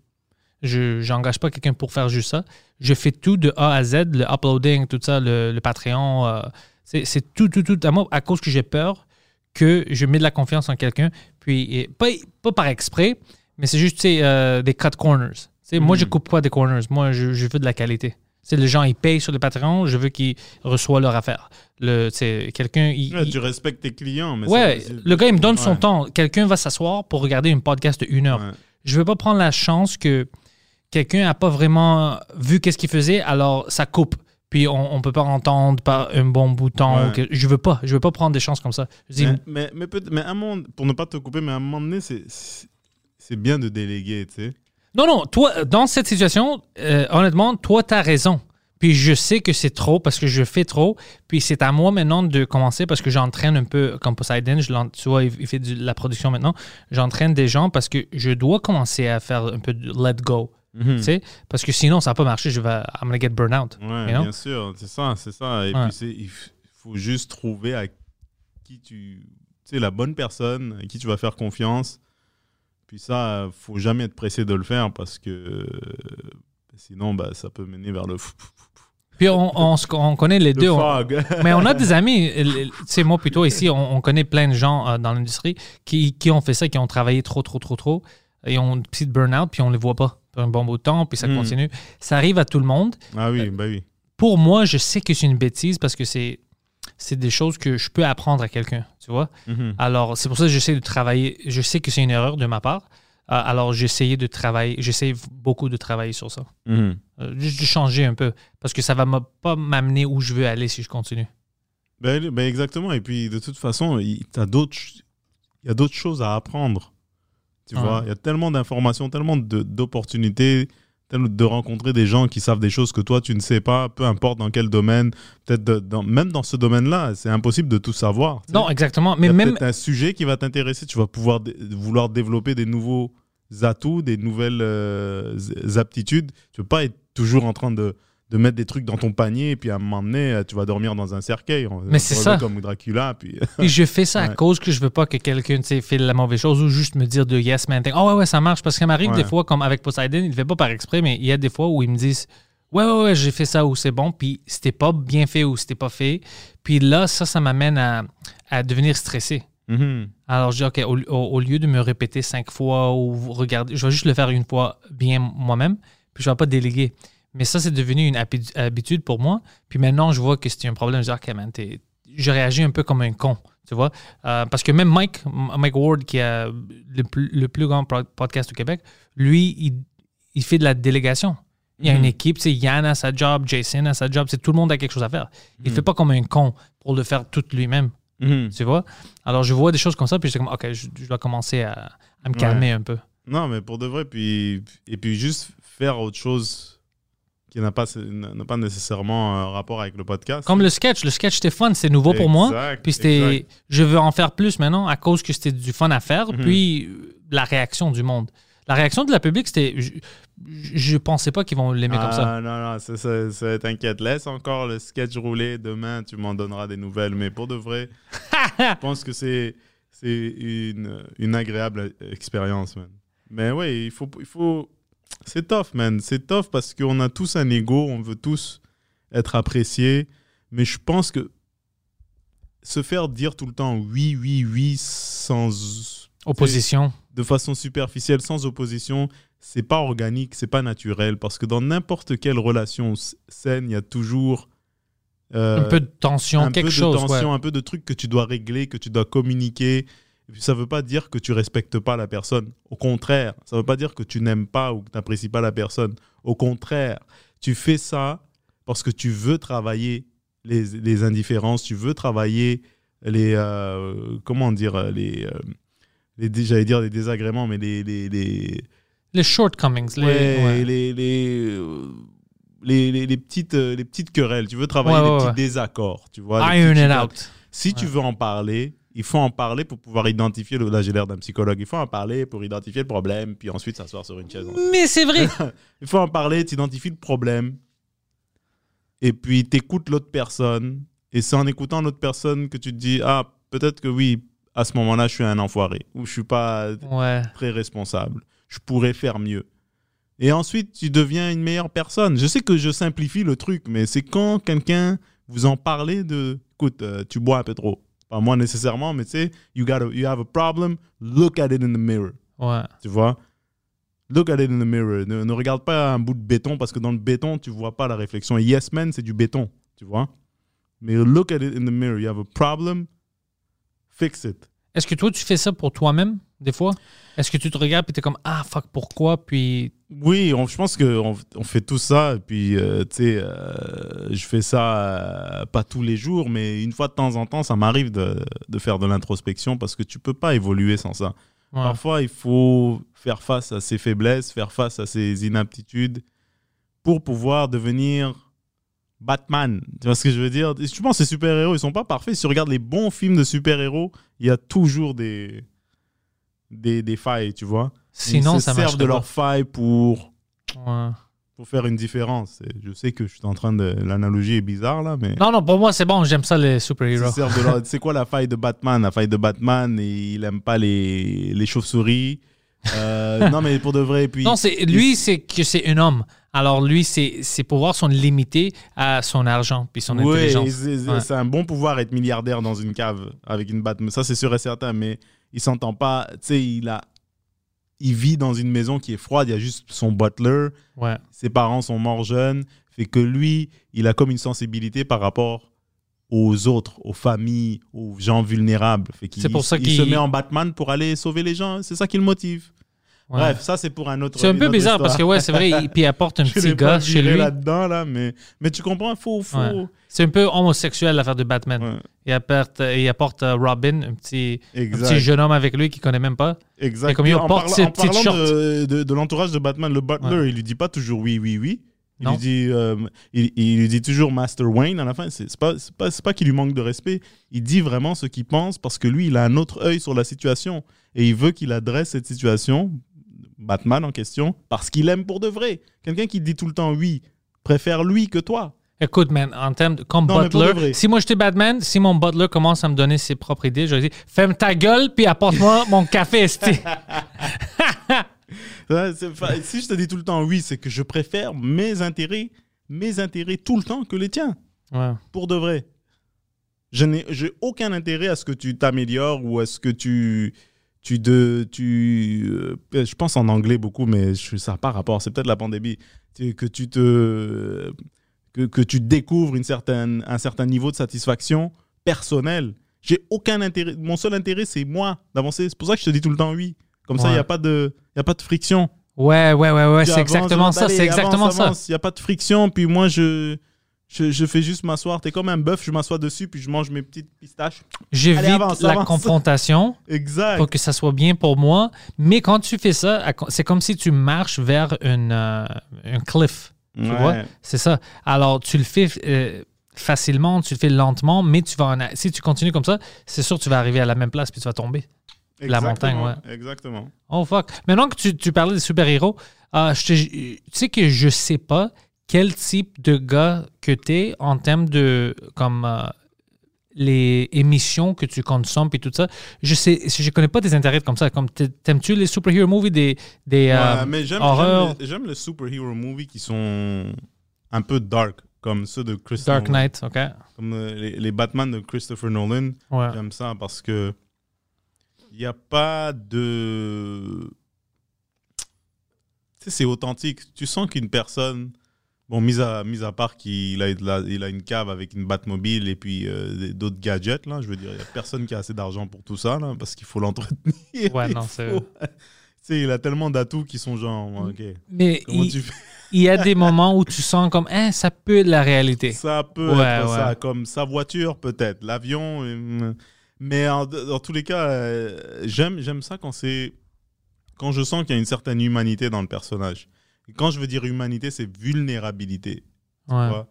Je n'engage pas quelqu'un pour faire juste ça. Je fais tout de A à Z, le uploading, tout ça, le, le Patreon. c'est tout, tout, tout à moi à cause que j'ai peur que je mets de la confiance en quelqu'un. Puis, et pas, pas par exprès, mais c'est juste des cut corners. Moi, je Mhm. coupe pas des corners. Moi, je, je veux de la qualité. Les gens, ils payent sur le Patreon, je veux qu'ils reçoivent leur affaire. Le, quelqu'un, il, Ouais, il- tu respectes tes clients. Mais ouais, le gars, il me donne son temps. Quelqu'un va s'asseoir pour regarder une podcast de une heure. Ouais. Je veux pas prendre la chance que quelqu'un n'a pas vraiment vu qu'est-ce qu'il faisait, alors ça coupe. Puis on, on peut pas entendre par un bon bouton. Ou que- je veux pas. Je veux pas prendre des chances comme ça. Je dis, Mais, mais, mais, peut- mais à un moment, pour ne pas te couper, mais à un moment donné, c'est bien de déléguer, tu sais. Non, non, toi, dans cette situation, euh, honnêtement, toi, tu as raison. Puis je sais que c'est trop parce que je fais trop. Puis c'est à moi maintenant de commencer parce que j'entraîne un peu comme Poseidon. Je tu vois, il, fait de la production maintenant. J'entraîne des gens parce que je dois commencer à faire un peu de let go. Tu sais, parce que sinon, ça va pas marcher. Je vais, I'm gonna get burn out. Ouais, You know? bien sûr, c'est ça, c'est ça. Et Ouais. puis, il faut juste trouver à qui tu. Tu sais, la bonne personne, à qui tu vas faire confiance. Puis ça, faut jamais être pressé de le faire parce que euh, sinon, bah, ça peut mener vers le, Puis on, on connaît les le deux. on- *laughs* mais on a des amis, euh, tu sais, moi plutôt ici, on, on connaît plein de gens euh, dans l'industrie qui, qui ont fait ça, qui ont travaillé trop, trop, trop, trop, et ont une petite burn-out, puis on ne les voit pas pour un bon bout de temps, puis ça Mm. continue. Ça arrive à tout le monde. ah oui, bah oui. Pour moi, je sais que c'est une bêtise parce que c'est c'est des choses que je peux apprendre à quelqu'un, tu vois? Mhm. Alors, c'est pour ça que j'essaie de travailler. Je sais que c'est une erreur de ma part. Euh, alors, j'essaie de travailler, j'essaie beaucoup de travailler sur ça. Mhm. Euh, juste de changer un peu parce que ça va pas m'amener où je veux aller si je continue. Ben, ben exactement. Et puis, de toute façon, il y a d'autres choses à apprendre. Tu vois, il y a tellement d'informations, tellement de- d'opportunités, de rencontrer des gens qui savent des choses que toi, tu ne sais pas, peu importe dans quel domaine. Peut-être dans- même dans ce domaine-là, c'est impossible de tout savoir. sais. Non, exactement. Mais même, un sujet qui va t'intéresser. Tu vas pouvoir vouloir développer des nouveaux atouts, des nouvelles euh, aptitudes. Tu ne veux pas être toujours en train de, de mettre des trucs dans ton panier et puis à un moment donné, euh, tu vas dormir dans un cercueil. Mais c'est ça. Comme Dracula. Puis... *laughs* Puis je fais ça à Ouais. cause que je veux pas que quelqu'un tu sais, fait la mauvaise chose ou juste me dire de yes man. Oh ouais, ouais, ça marche. Parce que ça m'arrive Ouais. des fois, comme avec Poseidon, il le fait pas par exprès, mais il y a des fois où ils me disent Ouais, ouais, ouais, j'ai fait ça ou c'est bon, puis c'était pas bien fait ou c'était pas fait. Puis là, ça, ça m'amène à, à devenir stressé. Mhm. Alors je dis OK, au, au- au lieu de me répéter cinq fois ou regarder, je vais juste le faire une fois bien moi-même, puis je vais pas déléguer. Mais ça, c'est devenu une habi- habitude pour moi. Puis maintenant, je vois que c'est un problème. Je dis, OK, man, je réagis un peu comme un con, tu vois? Euh, parce que même Mike, Mike Ward, qui a le plus, le plus grand podcast au Québec, lui, il, il fait de la délégation. Il y a une équipe, c'est Yann a sa job, Jason a sa job, c'est tout le monde a quelque chose à faire. Il Mhm. fait pas comme un con pour le faire tout lui-même, Mhm. tu vois? Alors, je vois des choses comme ça, puis je suis comme, OK, je, je dois commencer à, à me Ouais. calmer un peu. Non, mais pour de vrai, puis, et puis juste faire autre chose qui n'a pas, n'a pas nécessairement un rapport avec le podcast. Comme le sketch. Le sketch, c'était fun, c'est nouveau pour moi. Puis c'était, je veux en faire plus maintenant à cause que c'était du fun à faire. Mhm. Puis euh, la réaction du monde. La réaction de la public, c'était, je, je pensais pas qu'ils vont l'aimer comme ça. Ah, non, non, t'inquiète. Laisse encore le sketch rouler. Demain, tu m'en donneras des nouvelles. Mais pour de vrai, je *laughs* pense que c'est, une, une agréable expérience, man. Mais ouais, il faut, il faut. C'est tough, man. C'est tough parce qu'on a tous un ego. On veut tous être appréciés. Mais je pense que se faire dire tout le temps oui, oui, oui, sans Opposition. de façon superficielle, sans opposition, c'est pas organique, c'est pas naturel. Parce que dans n'importe quelle relation saine, il y a toujours euh, un peu de tension, un quelque peu chose. de tension, ouais. un peu de trucs que tu dois régler, que tu dois communiquer. Et puis ça veut pas dire que tu respectes pas la personne. Au contraire, ça veut pas dire que tu n'aimes pas ou que tu n'apprécies pas la personne. Au contraire, tu fais ça parce que tu veux travailler les, les indifférences, tu veux travailler les euh, comment dire les, euh, les j'allais dire les désagréments, mais les les, les Les shortcomings. Les, Ouais, ouais. les, les, euh, les, les- les petites, les petites querelles. Tu veux travailler Ouais, les petits ouais. désaccords. Tu vois, Iron it out. Si tu veux en parler, il faut en parler pour pouvoir identifier. Le, là, j'ai l'air d'un psychologue. Il faut en parler pour identifier le problème, puis ensuite s'asseoir sur une chaise. Mais c'est vrai. *laughs* Il faut en parler, tu identifies le problème, et puis tu écoutes l'autre personne. Et c'est en écoutant l'autre personne que tu te dis Ah, peut-être que oui, à ce moment-là, je suis un enfoiré, ou je suis pas ouais. très responsable. Je pourrais faire mieux. Et ensuite, tu deviens une meilleure personne. Je sais que je simplifie le truc, mais c'est quand quelqu'un vous en parlez de, écoute, euh, tu bois un peu trop. Pas moi nécessairement, mais tu sais, you, gotta- you have a problem, look at it in the mirror. Ouais. Tu vois? Look at it in the mirror. Ne, ne regarde pas un bout de béton parce que dans le béton, tu vois pas la réflexion. Et Yes Man, c'est du béton. Tu vois? Mais look at it in the mirror. You have a problem, fix it. Est-ce que toi, tu fais ça pour toi-même, des fois? Est-ce que tu te regardes et tu es comme, ah, fuck, pourquoi? Puis, Oui, on- je pense qu'on on fait tout ça. Et puis, euh, tu sais, euh, je fais ça euh, pas tous les jours, mais une fois de temps en temps, ça m'arrive de, de faire de l'introspection parce que tu peux pas évoluer sans ça. ouais. Parfois, il faut faire face à ses faiblesses, faire face à ses inaptitudes pour pouvoir devenir Batman. Tu vois ce que je veux dire? Je pense que ces super-héros, ils sont pas parfaits. Si tu regardes les bons films de super-héros, il y a toujours des, des, des failles, tu vois. sinon, ils se ça servent de leurs failles pour, Ouais. pour faire une différence. Et je sais que je suis en train de... L'analogie est bizarre, là, mais... Non, non, pour moi, c'est bon, j'aime ça, les super-héros. servent de leur- *laughs* C'est quoi la faille de Batman? La faille de Batman, il aime pas les, les chauves-souris. Euh, non, mais pour de vrai. Puis, Non, c'est lui, c'est que c'est un homme. Alors, lui, ses pouvoirs sont limités à son argent puis son Oui, intelligence. c'est Ouais. un bon pouvoir être milliardaire dans une cave avec une batte. Mais ça, c'est sûr et certain. Mais il s'entend pas. Tu sais, il a. Il vit dans une maison qui est froide. Il y a juste son butler. Ouais. Ses parents sont morts jeunes. Fait que lui, il a comme une sensibilité par rapport aux autres, aux familles, aux gens vulnérables. C'est pour ça il qu'il- se met en Batman pour aller sauver les gens. C'est ça qui le motive. ouais. Bref, ça, c'est pour un autre. C'est un peu bizarre histoire. parce que, ouais, c'est vrai, il, puis il apporte un *laughs* Je petit gars chez lui. là-dedans, là, mais, mais tu comprends, faut. faut... Ouais. C'est un peu homosexuel l'affaire de Batman. Ouais. Il apporte, il apporte euh, Robin, un petit, un Exact. petit jeune homme avec lui qu'il connaît même pas. Exact. Et comme il en, porte parla- ses en petites parlant shorts. de, de- de l'entourage de Batman, le Butler, il lui dit pas toujours oui, oui, oui. Il Non. lui dit, euh, il, il lui dit toujours Master Wayne à la fin. C'est pas, c'est pas, c'est pas qu'il lui manque de respect. Il dit vraiment ce qu'il pense parce que lui, il a un autre œil sur la situation et il veut qu'il adresse cette situation, Batman en question, parce qu'il aime pour de vrai. Quelqu'un qui dit tout le temps oui préfère lui que toi. Écoute, man, en termes de, comme Non, butler, si moi j'étais Batman, si mon butler commence à me donner ses propres idées, je lui dis Ferme ta gueule, puis apporte-moi *laughs* mon café, esti. Ouais, si je te dis tout le temps oui, c'est que je préfère mes intérêts, mes intérêts tout le temps que les tiens. Ouais. pour de vrai. Je n'ai j'ai aucun intérêt à ce que tu t'améliores ou à ce que tu tu de tu euh, je pense en anglais beaucoup mais je, ça n'a pas rapport c'est peut-être la pandémie que tu te que, que tu découvres une certaine un certain niveau de satisfaction personnelle j'ai aucun intérêt mon seul intérêt c'est moi d'avancer c'est pour ça que je te dis tout le temps oui comme ça il Ouais. y a pas de il y a pas de friction Ouais, ouais, ouais, ouais, c'est exactement ça, c'est exactement avance, ça. Il n'y a pas de friction, puis moi, je, je, je fais juste m'asseoir. T'es comme un bœuf, je m'assois dessus, puis je mange mes petites pistaches. J'évite la avance. *laughs* confrontation Exact. pour que ça soit bien pour moi. Mais quand tu fais ça, c'est comme si tu marches vers une, euh, un cliff. Tu Ouais. vois? C'est ça. Alors, tu le fais euh, facilement, tu le fais lentement, mais tu vas en a- si tu continues comme ça, c'est sûr que tu vas arriver à la même place puis tu vas tomber. La montagne, Exactement, Exactement. Oh fuck. Maintenant que tu, tu parlais des super-héros, euh, tu sais que je sais pas quel type de gars que tu es en termes de comme euh, les émissions que tu consommes et tout ça. Je sais je connais pas tes intérêts comme ça. Comme t'a- t'aimes-tu les superhero movies des des euh, Ouais, mais j'aime horreurs, j'aime les, les superhero movies qui sont un peu dark, comme ceux de Christopher Dark Knight, OK? Comme les, les Batman de Christopher Nolan. Ouais. J'aime ça parce que n'y a pas de. Tu sais, c'est authentique. Tu sens qu'une personne Bon, mis à, mis à part qu'il a, il a, une cave avec une Batmobile et puis euh, d'autres gadgets, là, je veux dire, il n'y a personne qui a assez d'argent pour tout ça, là, parce qu'il faut l'entretenir. Ouais, Il non, c'est- faut- Tu sais, il a tellement d'atouts qui sont genre, ok, Mais il, tu fais? il y a des moments où tu sens comme, hein, ça peut être la réalité. Ça peut Ouais, être ouais. ça, comme sa voiture peut-être, l'avion. euh, Mais en- dans tous les cas, euh, j'aime j'aime ça quand c'est quand je sens qu'il y a une certaine humanité dans le personnage. Et quand je veux dire humanité, c'est vulnérabilité. tu Ouais. vois?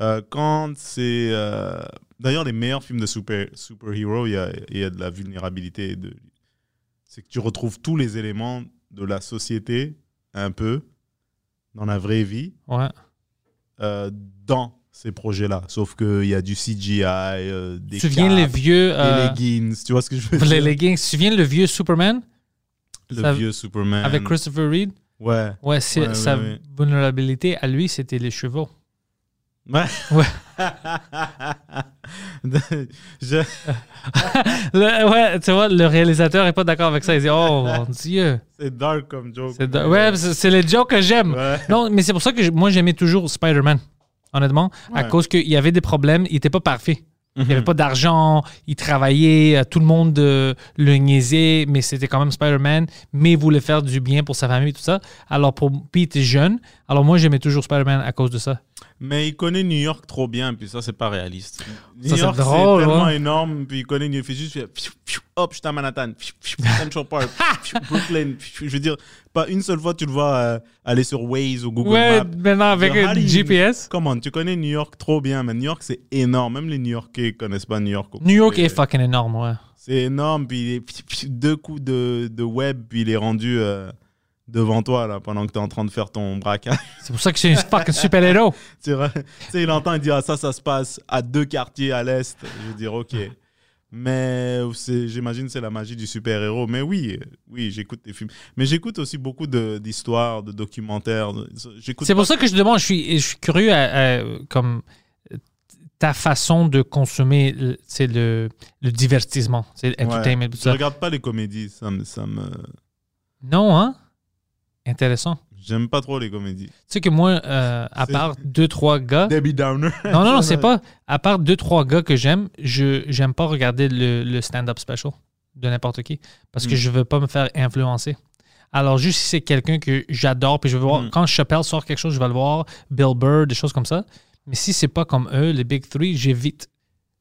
Euh, quand c'est euh, d'ailleurs les meilleurs films de super super-héros, il y a, y a de la vulnérabilité. De... C'est que tu retrouves tous les éléments de la société un peu dans la vraie vie Ouais. dans ces projets-là. Sauf qu'il y a du CGI, euh, des Tu te souviens les capes, vieux. des euh, leggings, tu vois ce que je veux les dire? leggings. Tu te souviens le vieux Superman? Le ça- vieux Superman. avec Christopher Reed? Ouais. Ouais, sa ouais. vulnérabilité à lui, c'était les chevaux. Ouais. Ouais. *laughs* Je- *laughs* Le- ouais, tu vois, le réalisateur est pas d'accord avec ça. Il dit Oh mon Dieu. C'est dark comme joke. C'est Ouais, c'est les jokes que j'aime. Ouais. Non, mais c'est pour ça que moi, j'aimais toujours Spider-Man, honnêtement, à cause qu'il y avait des problèmes. Il n'était pas parfait. Il n'y Mhm. avait pas d'argent, il travaillait, euh, tout le monde euh, le niaisait, mais c'était quand même Spider-Man, mais il voulait faire du bien pour sa famille et tout ça. Alors, pour, était jeune. Alors, moi, j'aimais toujours Spider-Man à cause de ça. Mais il connaît New York trop bien, puis ça, c'est pas réaliste. New Ça, York, c'est tellement ouais. énorme, puis il connaît New York. Il fait juste, hop, je suis à Manhattan, Central Park, Brooklyn. Je veux dire, pas une seule fois tu le vois euh, aller sur Waze ou Google ouais, Maps. maintenant avec Genre, GPS. Comment Tu connais New York trop bien, mais New York, c'est énorme. Même les New Yorkais connaissent pas New York. au New York est fucking énorme, ouais. C'est énorme, puis deux coups de, de web, puis il est rendu euh, devant toi, là, pendant que tu es en train de faire ton braquage. *laughs* C'est pour ça que c'est un fucking super-héros. *laughs* tu vois, tu sais, il entend, il dit, ah, ça, ça se passe à deux quartiers à l'est. Je veux dire, ok. Mais j'imagine c'est la magie du super-héros. Mais oui, oui, j'écoute des films. Mais j'écoute aussi beaucoup d'histoires, de, documentaires. de- C'est pour ça que je demande, je suis, je suis curieux à, à, comme ta façon de consommer le- c'est le, le divertissement, c'est l'entertainment. Ouais. Je regarde pas les comédies. Ça me, ça me... Non, hein? Intéressant. J'aime pas trop les comédies. Tu sais que moi, euh, à part deux, trois gars. Debbie Downer. *laughs* Non, non, non, c'est pas. À part deux, trois gars que j'aime, je j'aime pas regarder le, le stand-up special de n'importe qui parce que Mm. je veux pas me faire influencer. Alors, juste si c'est quelqu'un que j'adore, puis je veux voir, Mm. quand Chappelle sort quelque chose, je vais le voir, Bill Burr, des choses comme ça. Mais si c'est pas comme eux, les Big Three, j'évite.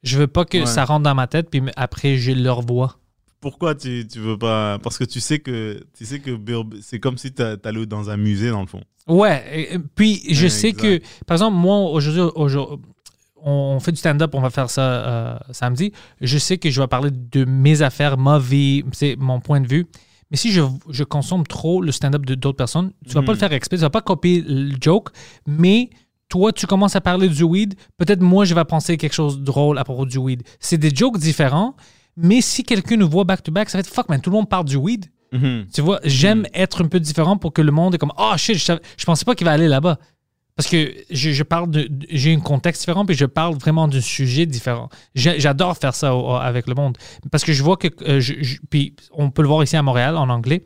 Je veux pas que Ouais. ça rentre dans ma tête, puis après, je leur vois. Pourquoi tu, tu veux pas Parce que tu sais que tu sais que c'est comme si t'a- t'allais dans un musée dans le fond. Ouais, et- puis je Ouais, sais exact. que, par exemple, moi, aujourd'hui, on fait du stand-up, on va faire ça euh, samedi. Je sais que je vais parler de mes affaires, ma vie, c'est mon point de vue. Mais si je, je consomme trop le stand-up de d'autres personnes, tu vas pas le faire exprès, tu vas pas copier le joke, mais toi, tu commences à parler du weed, peut-être moi, je vais penser quelque chose de drôle à propos du weed. C'est des jokes différents, mais si quelqu'un nous voit back-to-back, ça va être fuck, man, tout le monde parle du weed. Tu vois, j'aime Hmm. être un peu différent pour que le monde est comme oh shit, je, je pensais pas qu'il va aller là-bas. Parce que je, je parle de. J'ai un contexte différent, puis je parle vraiment d'un sujet différent. J'adore faire ça au- avec le monde. Parce que je vois que. euh, je- puis on peut le voir ici à Montréal, en anglais.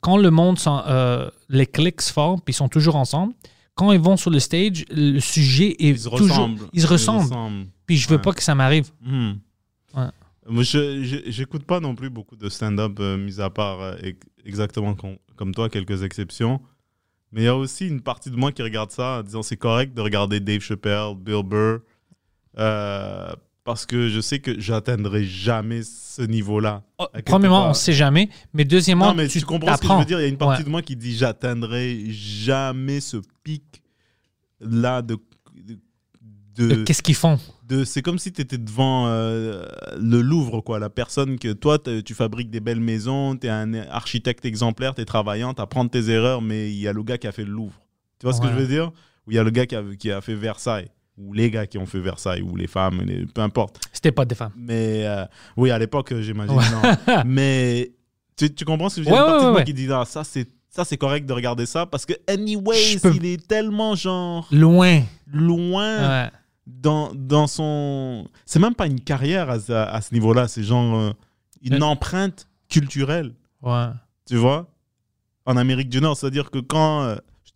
Quand le monde, euh, les clics se forment, puis ils sont toujours ensemble, quand ils vont sur le stage, le sujet est Ils se toujours. ressemblent. Ils se ressemblent. Puis je veux Ouais. pas que ça m'arrive. Hmm. Moi, je j'écoute pas non plus beaucoup de stand-up, euh, mis à part euh, ex- exactement com- comme toi, quelques exceptions. Mais il y a aussi une partie de moi qui regarde ça en disant c'est correct de regarder Dave Chappelle, Bill Burr, euh, parce que je sais que j'atteindrai jamais ce niveau-là. Oh, premièrement, on sait jamais. Mais deuxièmement, Non, mais tu, comprends ce que je veux dire Il y a une partie Ouais. de moi qui dit j'atteindrai jamais ce pic là de. de- de- Qu'est-ce qu'ils font? c'est comme si tu étais devant euh, le Louvre, quoi. La personne que toi, tu fabriques des belles maisons, tu es un architecte exemplaire, tu es travaillant, tu apprends tes erreurs, mais il y a le gars qui a fait le Louvre. Tu vois ce que je veux dire Ou il y a le gars qui a, qui a fait Versailles, ou les gars qui ont fait Versailles, ou les femmes, les- peu importe. C'était pas des femmes. Mais euh, oui, à l'époque, j'imagine, Ouais. *laughs* mais tu, tu comprends ce que je veux dire Ouais, partie de moi qui dit, ah, ça, c'est. Ça, c'est correct de regarder ça parce que, anyway, Je peux- il est tellement genre Loin. loin Ouais. Dans, dans son. C'est même pas une carrière à, ce- à ce niveau-là, c'est genre euh, une empreinte culturelle, Ouais. tu vois, en Amérique du Nord. C'est-à-dire que quand,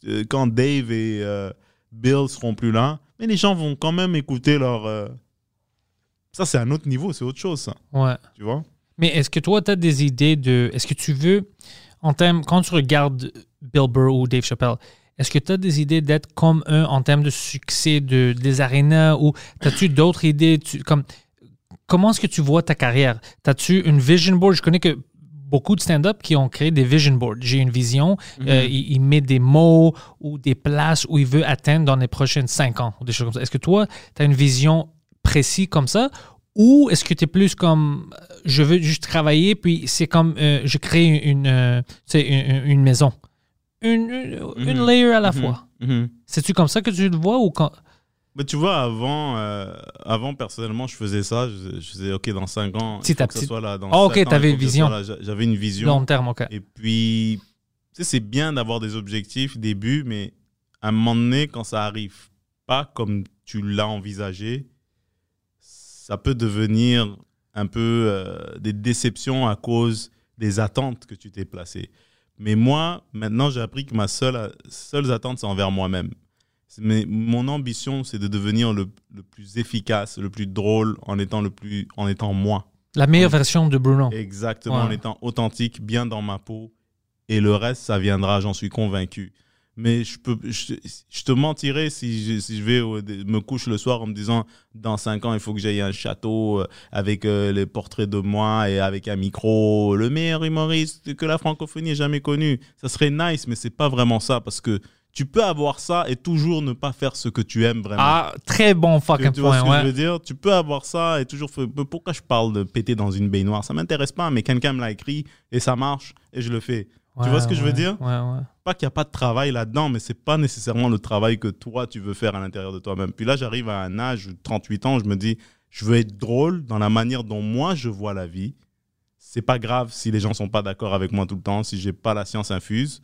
euh, quand Dave et, euh, Bills seront plus là, mais les gens vont quand même écouter leur. euh, Ça, c'est un autre niveau, c'est autre chose, ça. Ouais. Tu vois? Mais est-ce que toi, tu as des idées de. Est-ce que tu veux, en termes, quand tu regardes Bill Burr ou Dave Chappelle, est-ce que tu as des idées d'être comme eux en termes de succès de, des arénas ou as-tu d'autres idées? Tu- comme, Comment est-ce que tu vois ta carrière? As-tu une vision board? Je connais que beaucoup de stand-up qui ont créé des vision boards. J'ai une vision, euh, il, il met des mots ou des places où il veut atteindre dans les prochaines cinq ans ou des choses comme ça. Est-ce que toi, tu as une vision précise comme ça? Ou est-ce que tu es plus comme euh, je veux juste travailler puis c'est comme euh, je crée une maison? Une, une, une Mhm. layer à la fois Mhm. c'est-tu comme ça que tu le vois ou quand? Mais tu vois, avant, euh, avant, personnellement, je faisais ça. Je, je faisais, OK, dans 5 ans, Petit il faut que petit. soit là. Dans Ah, ok, t'avais une vision. J'avais une vision. long terme ok Et puis, tu sais, c'est bien d'avoir des objectifs, des buts, mais à un moment donné, quand ça arrive pas comme tu l'as envisagé, ça peut devenir un peu euh, des déceptions à cause des attentes que tu t'es placées. Mais moi, maintenant, j'ai appris que ma seule, seule attente, c'est envers moi-même. Mais mon ambition, c'est de devenir le, le plus efficace, le plus drôle en étant, le plus, en étant moi. la meilleure version de Bruno Exactement, Ouais. en étant authentique, bien dans ma peau. Et le reste, ça viendra, j'en suis convaincu. Mais je, peux, je, je te mentirais si je, si je vais me coucher le soir en me disant dans 5 ans, il faut que j'aille un château euh, avec euh, les portraits de moi et avec un micro, le meilleur humoriste que la francophonie ait jamais connu. Ça serait nice, mais c'est pas vraiment ça parce que tu peux avoir ça et toujours ne pas faire ce que tu aimes vraiment. ah très bon fucking tu vois point ce que je veux dire? Tu peux avoir ça et toujours. faire- Pourquoi je parle de péter dans une baignoire? Ça m'intéresse pas, mais quelqu'un me l'a écrit et ça marche et je le fais. tu vois ce que je veux dire? ouais, ouais. Qu'il n'y a pas de travail là-dedans, mais c'est pas nécessairement le travail que toi tu veux faire à l'intérieur de toi-même. Puis là, j'arrive à un âge, 38 ans, je me dis, je veux être drôle dans la manière dont moi je vois la vie. C'est pas grave si les gens sont pas d'accord avec moi tout le temps, si j'ai pas la science infuse.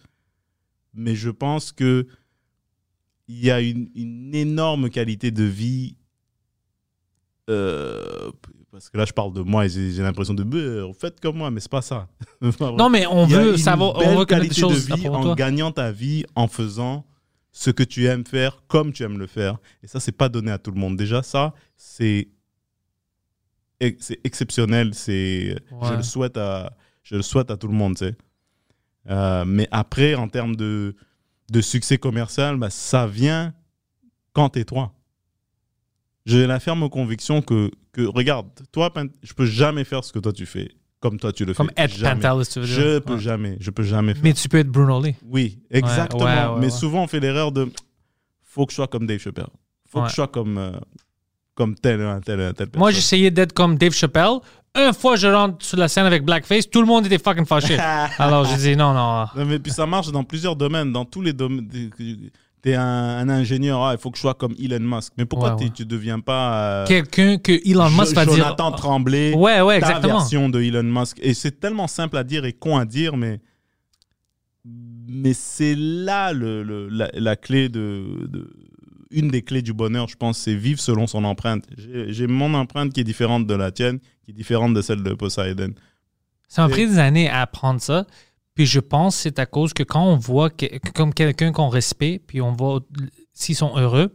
Mais je pense que il y a une, une énorme qualité de vie. euh, parce que là, je parle de moi et j'ai l'impression de Bah, faites comme moi, mais c'est pas ça. *laughs* non mais on veut savoir belle on veut qualité de vie en toi gagnant ta vie en faisant ce que tu aimes faire comme tu aimes le faire. Et ça, c'est pas donné à tout le monde. Déjà, ça, c'est ex- c'est exceptionnel. C'est je le souhaite à je le souhaite à tout le monde. tu sais. Euh, mais après, en termes de de succès commercial, bah, ça vient quand t'es toi. J'ai la ferme conviction que, que regarde, toi, je peux jamais faire ce que toi tu fais comme toi tu le comme fais. Ed tu veux dire Je peux Ouais. jamais, je peux jamais faire. mais tu peux être Bruno Lee Oui, exactement. ouais, ouais, Mais souvent, on fait l'erreur de faut que je sois comme Dave Chappelle. faut que je sois comme, euh, comme tel, un tel, un tel. Moi, j'essayais d'être comme Dave Chappelle. Une fois, je rentre sur la scène avec Blackface, tout le monde était fucking fâché. *laughs* Alors, dit non, non. Non, mais puis ça marche dans plusieurs domaines, dans tous les domaines. T'es un, un ingénieur, ah, il faut que je sois comme Elon Musk. Mais pourquoi Ouais, t'es- ouais. tu deviens pas euh, Quelqu'un que Elon Musk va dire. Jonathan Tremblay, Ouais, ouais, ta exactement. version de Elon Musk. Et c'est tellement simple à dire et con à dire, mais mais c'est là le, le- la, la clé de, de- une des clés du bonheur, je pense, c'est vivre selon son empreinte. J'ai mon empreinte qui est différente de la tienne, qui est différente de celle de Poseidon. Ça m'a pris des années à apprendre ça. Puis je pense que c'est à cause que quand on voit que- comme quelqu'un qu'on respecte, puis on voit s'ils sont heureux,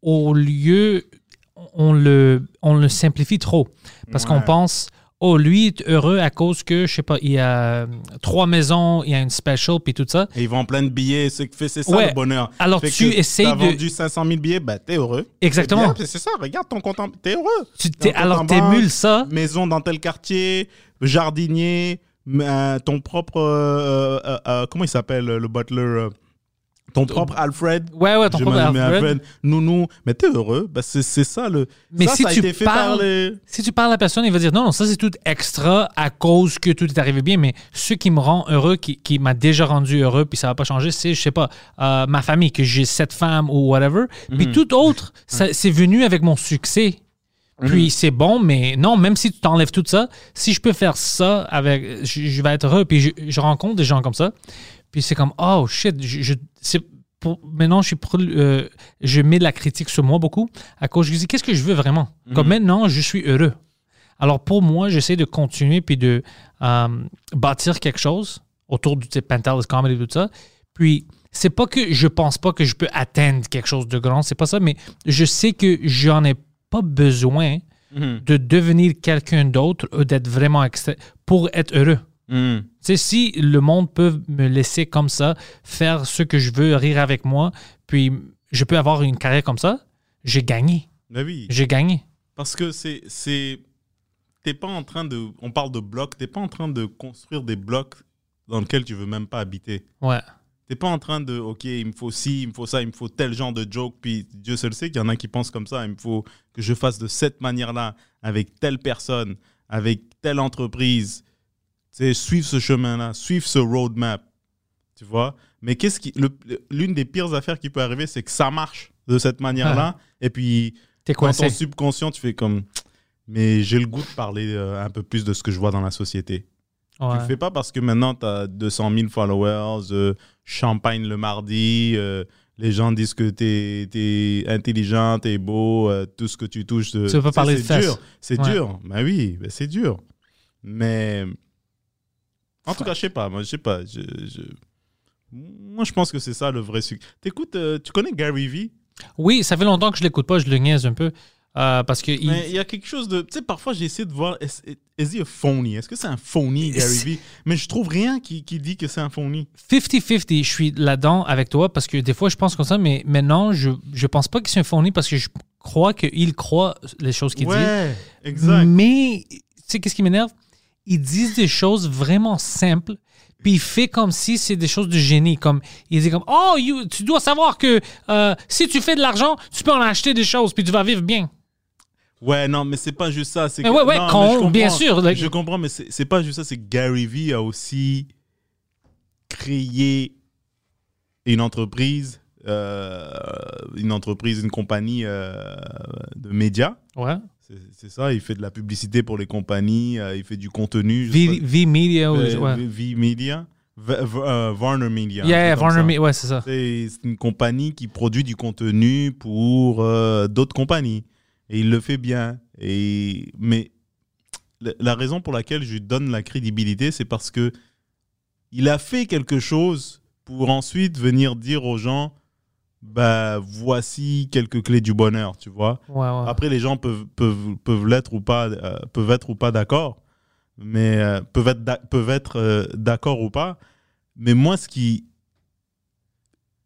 au lieu, on le, on le simplifie trop. Parce qu'on pense, oh, lui est heureux à cause que, je sais pas, il y a trois maisons, il y a une special, puis tout ça. Et ils vendent plein de billets, c'est c'est ça Ouais. le bonheur. Alors, Fait tu essayes t'as de- vendu 500 000 billets, ben t'es heureux. Exactement. C'est ça, regarde ton compte, en- t'es heureux. Tu t'es- alors, t'émules ça. Maison dans tel quartier, jardinier, m- euh, ton propre. euh, euh, comment il s'appelle le butler Ton propre Alfred? Ouais, ouais, ton propre m'appelle Alfred. Nounou. Mais t'es heureux. Ben, c'est c'est ça le. Mais ça, si ça tu parles- les- Si tu parles à la personne, il va dire non, non, ça c'est tout extra à cause que tout est arrivé bien, mais ce qui me rend heureux, qui, qui m'a déjà rendu heureux, puis ça va pas changer, c'est, je sais pas, euh, ma famille, que j'ai sept femmes ou whatever. Puis tout autre, ça- c'est venu avec mon succès. Puis c'est bon, mais non, même si tu t'enlèves tout ça, si je peux faire ça avec, je, je vais être heureux. Puis je, je rencontre des gens comme ça. Puis c'est comme, oh shit, je, je- c'est pour, maintenant je suis pro- euh, je mets de la critique sur moi beaucoup à cause je dis qu'est-ce que je veux vraiment? Comme maintenant je suis heureux. Alors pour moi, j'essaie de continuer puis de euh, bâtir quelque chose autour du Pantelis Comedy et tout ça. Puis, c'est pas que je pense pas que je peux atteindre quelque chose de grand, c'est pas ça, mais je sais que j'en ai pas besoin Mhm. de devenir quelqu'un d'autre ou d'être vraiment extra pour être heureux. Sais, si le monde peut me laisser comme ça, faire ce que je veux, rire avec moi, puis je peux avoir une carrière comme ça, j'ai gagné. Ben oui. J'ai gagné. Parce que c'est. c'est T'es pas en train de. On parle de blocs, t'es pas en train de construire des blocs dans lesquels tu veux même pas habiter. Ouais. T'es pas en train de, OK, il me faut ci, il me faut ça, il me faut tel genre de joke, puis Dieu seul sait qu'il y en a qui pensent comme ça, il me faut que je fasse de cette manière-là, avec telle personne, avec telle entreprise. Tu sais, suivre ce chemin-là, suivre ce roadmap. Tu vois Mais qu'est-ce qui. L'une des pires affaires qui peut arriver, c'est que ça marche de cette manière-là, et puis T'es dans ton subconscient, tu fais comme. Mais j'ai le goût de parler euh, un peu plus de ce que je vois dans la société. Tu Ouais. le fais pas parce que maintenant tu as 200 000 followers, euh, champagne le mardi, euh, les gens disent que tu es, intelligent, tu es beau, euh, tout ce que tu touches. Tu veux pas parler de c'est dur. C'est Ouais. dur. Ben oui, ben c'est dur. Mais en tout cas, je sais pas. Moi, je sais pas. Je, je- Moi, je pense que c'est ça le vrai succès. T'écoutes, tu connais Gary Vee? Oui, ça fait longtemps que je l'écoute pas, je le niaise un peu. Euh, parce que il- Mais il y a quelque chose de. Tu sais, parfois, j'ai essayé de voir. Est-ce est a phony? Est-ce que c'est un phony, Gary Vee? Mais je trouve rien qui, qui dit que c'est un phony. 50-50, je suis là-dedans avec toi parce que des fois je pense comme ça, mais maintenant je, je pense pas que c'est un fourni parce que je crois qu'il croit les choses qu'il dit. ouais, exact. Mais, tu sais, qu'est-ce qui m'énerve? Ils disent des choses vraiment simples, puis il fait comme si c'est des choses de génie. Comme, il dit comme, oh, you- tu dois savoir que euh, si tu fais de l'argent, tu peux en acheter des choses, puis tu vas vivre bien. Ouais, non, mais c'est pas juste ça. c'est Mais que- ouais, ouais, non, con, mais je comprends. bien sûr, like- Je comprends, mais c'est pas juste ça. C'est Gary Vee a aussi créé une entreprise, euh, une entreprise, une compagnie euh, de médias. Ouais. C'est ça. Il fait de la publicité pour les compagnies. euh, il fait du contenu. je sais V, pas. V Media, ou- Euh, ouais. V Media. V- V- euh, Warner Media. Yeah, Warner. Media, ouais, c'est ça. C'est une compagnie qui produit du contenu pour d'autres compagnies. Et il le fait bien. Et, mais la- raison pour laquelle je lui donne la crédibilité, c'est parce que il a fait quelque chose pour ensuite venir dire aux gens bah, voici quelques clés du bonheur, tu vois. Ouais, ouais. Après, les gens peuvent, peuvent, peuvent l'être ou pas, euh, peuvent être ou pas d'accord, mais euh, peuvent être, peuvent être euh, d'accord ou pas. Mais moi, ce qui,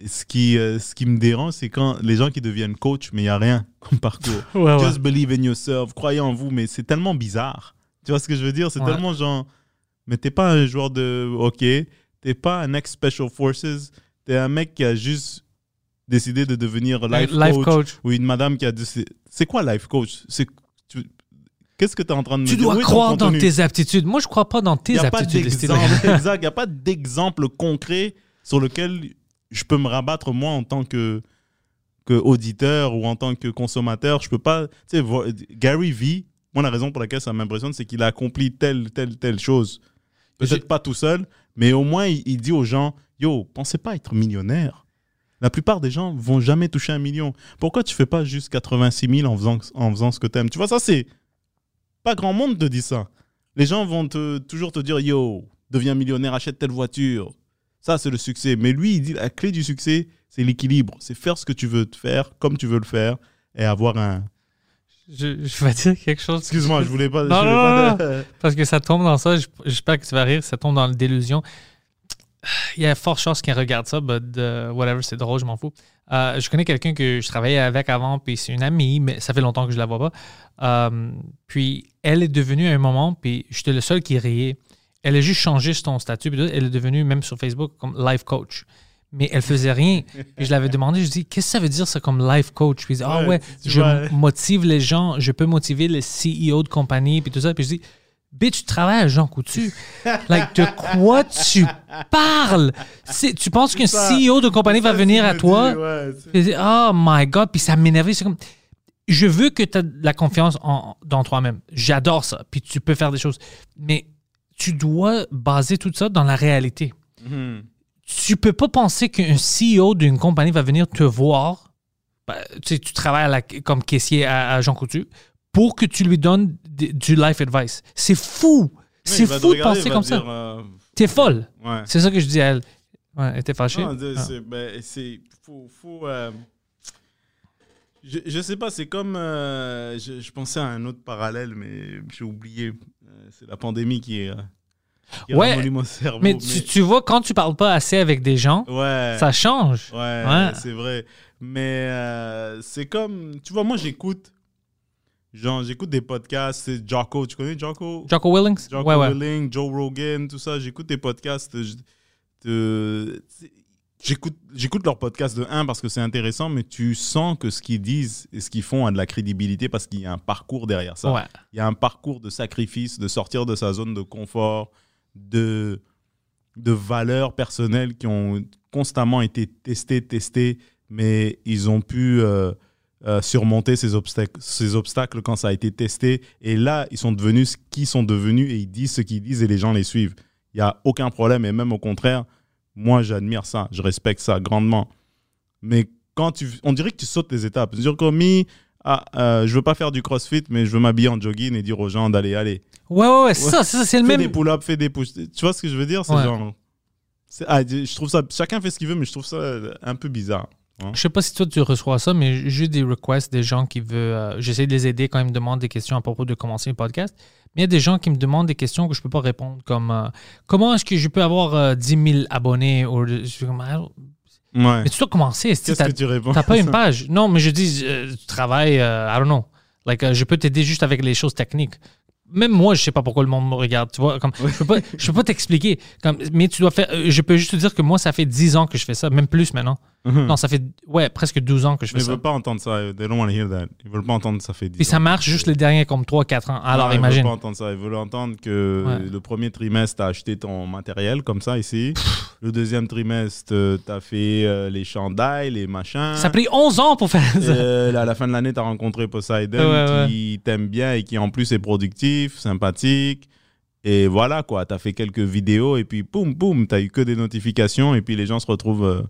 ce qui, euh, ce qui me dérange, c'est quand les gens qui deviennent coach, mais il n'y a rien *laughs* comme parcours. Ouais, *laughs* ouais. Just believe in yourself, croyez en vous, mais c'est tellement bizarre. Tu vois ce que je veux dire? C'est Ouais. tellement genre, mais t'es pas un joueur de hockey, t'es pas un ex-Special Forces, t'es un mec qui a juste décidé de devenir life, Life coach, coach. ou une madame qui a décidé. C'est quoi life coach? C'est, tu- Qu'est-ce que tu es en train de me Tu dire? dois est ton croire dans tes aptitudes. Moi, je crois pas dans tes a aptitudes. *laughs* Exact. Il n'y a pas d'exemple concret sur lequel je peux me rabattre, moi, en tant que, que auditeur ou en tant que consommateur. Je peux pas. Tu sais, Gary Vee, moi, la raison pour laquelle ça m'impressionne, c'est qu'il a accompli telle, telle, telle chose. Peut-être pas tout seul, mais au moins, il, il dit aux gens Yo, pensez pas être millionnaire. La plupart des gens vont jamais toucher un million. Pourquoi tu fais pas juste 86 000 en faisant, en faisant ce que tu aimes Tu vois, ça, c'est. Pas grand monde te dit ça. Les gens vont te, toujours te dire Yo, deviens millionnaire, achète telle voiture. Ça, c'est le succès. Mais lui, il dit la clé du succès, c'est l'équilibre. C'est faire ce que tu veux te faire, comme tu veux le faire, et avoir un. Je, je vais dire quelque chose. Excuse-moi, je voulais pas. Non, je voulais non, pas de- Parce que ça tombe dans ça. J'espère que tu vas rire. Ça tombe dans la délusion. Il y a fort chance qu'il regarde ça, but uh, whatever, c'est drôle, je m'en fous. Euh, je connais quelqu'un que je travaillais avec avant, puis c'est une amie, mais ça fait longtemps que je la vois pas. Euh, puis elle est devenue à un moment, puis j'étais le seul qui riait. Elle a juste changé son statut, elle est devenue même sur Facebook comme life coach. Mais elle faisait rien. Je l'avais demandé, je dis, qu'est-ce que ça veut dire ça comme life coach? Puis ah Ouais, je vois. motive les gens, je peux motiver les CEO de compagnie, puis tout ça. Puis je dis, bitch, tu travailles à Jean Coutu. *laughs* like, de quoi tu parles? Tu penses qu'un. CEO de compagnie va venir à toi? dis, ouais, oh my God, puis ça m'énervait. C'est comme, je veux que tu aies de la confiance en- dans toi-même. J'adore ça. Puis tu peux faire des choses. Mais tu dois baser tout ça dans la réalité. Mhm. Tu peux pas penser qu'un CEO d'une compagnie va venir te voir. Ben, tu sais, tu travailles à la- comme caissier à, à Jean Coutu pour que tu lui donnes d- du life advice. C'est fou. Oui, C'est fou de penser comme ça. euh, T'es folle. ouais. C'est ça que je dis à elle. Ouais, elle était fâchée. Non, de- Ah. c'est- ben, c'est. Faut. faut euh, je, je sais pas, c'est comme. euh, je, je pensais à un autre parallèle, mais j'ai oublié. C'est la pandémie qui est. euh, qui Ouais, mon cerveau. Mais tu, tu vois, quand tu parles pas assez avec des gens, Ouais. ça change. Ouais, Ouais. c'est vrai. Mais euh, c'est comme. Tu vois, moi, j'écoute. Genre, j'écoute des podcasts. C'est Jocko. Tu connais Jocko? Jocko Willings? Jocko ouais, ouais. Willing, Joe Rogan, tout ça. J'écoute des podcasts. je- de- c'est- J'écoute, j'écoute leurs podcasts de un parce que c'est intéressant, mais tu sens que ce qu'ils disent et ce qu'ils font a de la crédibilité parce qu'il y a un parcours derrière ça. Ouais. Il y a un parcours de sacrifice, de sortir de sa zone de confort, de, de valeurs personnelles qui ont constamment été testées, testées, mais ils ont pu euh, euh, surmonter ces obstacles, ces obstacles quand ça a été testé. Et là, ils sont devenus ce qu'ils sont devenus et ils disent ce qu'ils disent et les gens les suivent. Il n'y a aucun problème et même au contraire, moi j'admire ça, je respecte ça grandement. Mais quand tu, on dirait que tu sautes les étapes. C'est-à-dire comme, mi, ah, euh, je veux pas faire du crossfit, mais je veux m'habiller en jogging et dire aux gens d'aller, allez, Ouais, ouais, ouais, c'est ça, c'est ça, c'est le fais même. des pull-ups, fais des push. Tu vois ce que je veux dire? C'est Ouais. genre. ah, je trouve ça. Chacun fait ce qu'il veut, mais je trouve ça un peu bizarre. Je sais pas si toi tu reçois ça, mais j'ai des requests des gens qui veulent. euh, J'essaie de les aider quand ils me demandent des questions à propos de commencer un podcast. Mais il y a des gens qui me demandent des questions que je peux pas répondre, comme euh, comment est-ce que je peux avoir euh, 10 000 abonnés ou je suis comme, Ah, Ouais. Mais tu dois commencer. est-ce que Qu'est-ce que tu réponds T'as pas une page? Non, mais je dis, euh, tu travailles, I don't know. Like, je peux t'aider juste avec les choses techniques. Même moi, je sais pas pourquoi le monde me regarde. Tu vois, comme, je peux pas, je peux pas t'expliquer. Comme, mais tu dois faire. Je peux juste te dire que moi, ça fait 10 ans que je fais ça, même plus maintenant. Non, ça fait ouais presque 12 ans que je fais Mais ils ça. veulent pas entendre ça. They don't want to hear that. Ils veulent pas entendre ça fait 10 Puis ça marche juste les derniers comme 3-4 ans. Alors Non, Ils imagine. veulent pas entendre ça. Ils veulent entendre que Ouais. le premier trimestre, tu as acheté ton matériel comme ça ici. le deuxième trimestre, tu as fait euh, les chandails, les machins. Ça a pris 11 ans pour faire ça. Euh, à la fin de l'année, tu as rencontré Poseidon Ouais, qui t'aime bien et qui en plus est productif, sympathique. Et voilà quoi, tu as fait quelques vidéos et puis boum, boum, tu eu que des notifications et puis les gens se retrouvent. euh,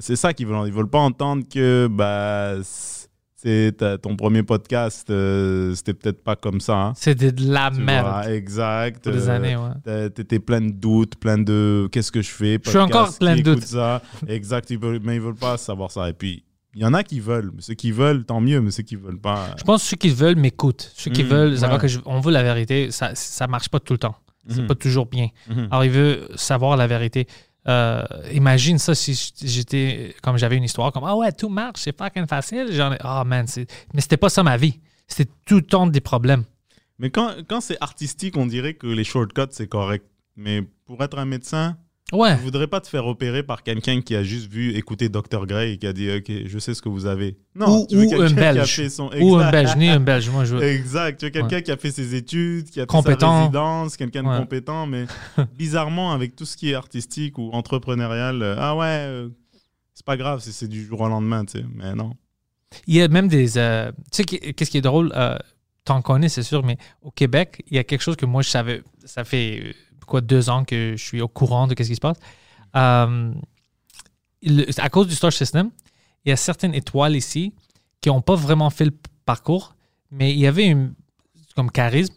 c'est ça qu'ils veulent. Ils veulent pas entendre que bah, ton premier podcast, euh, c'était peut-être pas comme ça. hein. C'était de la Tu merde vois, exact. pour des euh, années. Ouais. T'étais plein de doutes, plein de qu'est-ce que je fais. Je suis encore plein de doutes. Ça. Exact, ils veulent- mais ils veulent pas savoir ça. Et puis, il y en a qui veulent. Mais ceux qui veulent, tant mieux, mais ceux qui veulent pas. Je pense que ceux qui veulent m'écoutent. Ceux qui Mhm, veulent savoir ouais. que je- on veut la vérité, ça ça marche pas tout le temps. C'est Mhm. pas toujours bien. Mhm. Alors, il veut savoir la vérité. Euh, imagine ça si j'étais comme j'avais une histoire comme ah ouais tout marche c'est fucking facile j'en ai ah man mais c'était pas ça ma vie c'était tout le temps des problèmes Mais quand, quand c'est artistique, on dirait que les shortcuts, c'est correct. Mais pour être un médecin, ouais je voudrais pas te faire opérer par quelqu'un qui a juste vu écouter Dr. Gray et qui a dit Ok, je sais ce que vous avez. Non, ou, tu veux ou un qui a belge fait son. ou un belge ni un *laughs* belge moi je veux Exact. Tu veux quelqu'un qui a fait ses études, qui a fait Compétent. sa résidence, quelqu'un de Ouais. compétent, mais *laughs* bizarrement, avec tout ce qui est artistique ou entrepreneurial, euh, ah ouais, euh, c'est pas grave si c'est du jour au lendemain, tu sais. Mais non. il y a même des euh, tu sais qu'est-ce qui est drôle euh, t'en connais c'est sûr mais au Québec il y a quelque chose que moi je savais ça fait quoi deux ans que je suis au courant de qu'est-ce qui se passe Euh, le- à cause du star system il y a certaines étoiles ici qui n'ont pas vraiment fait le parcours mais il y avait une comme charisme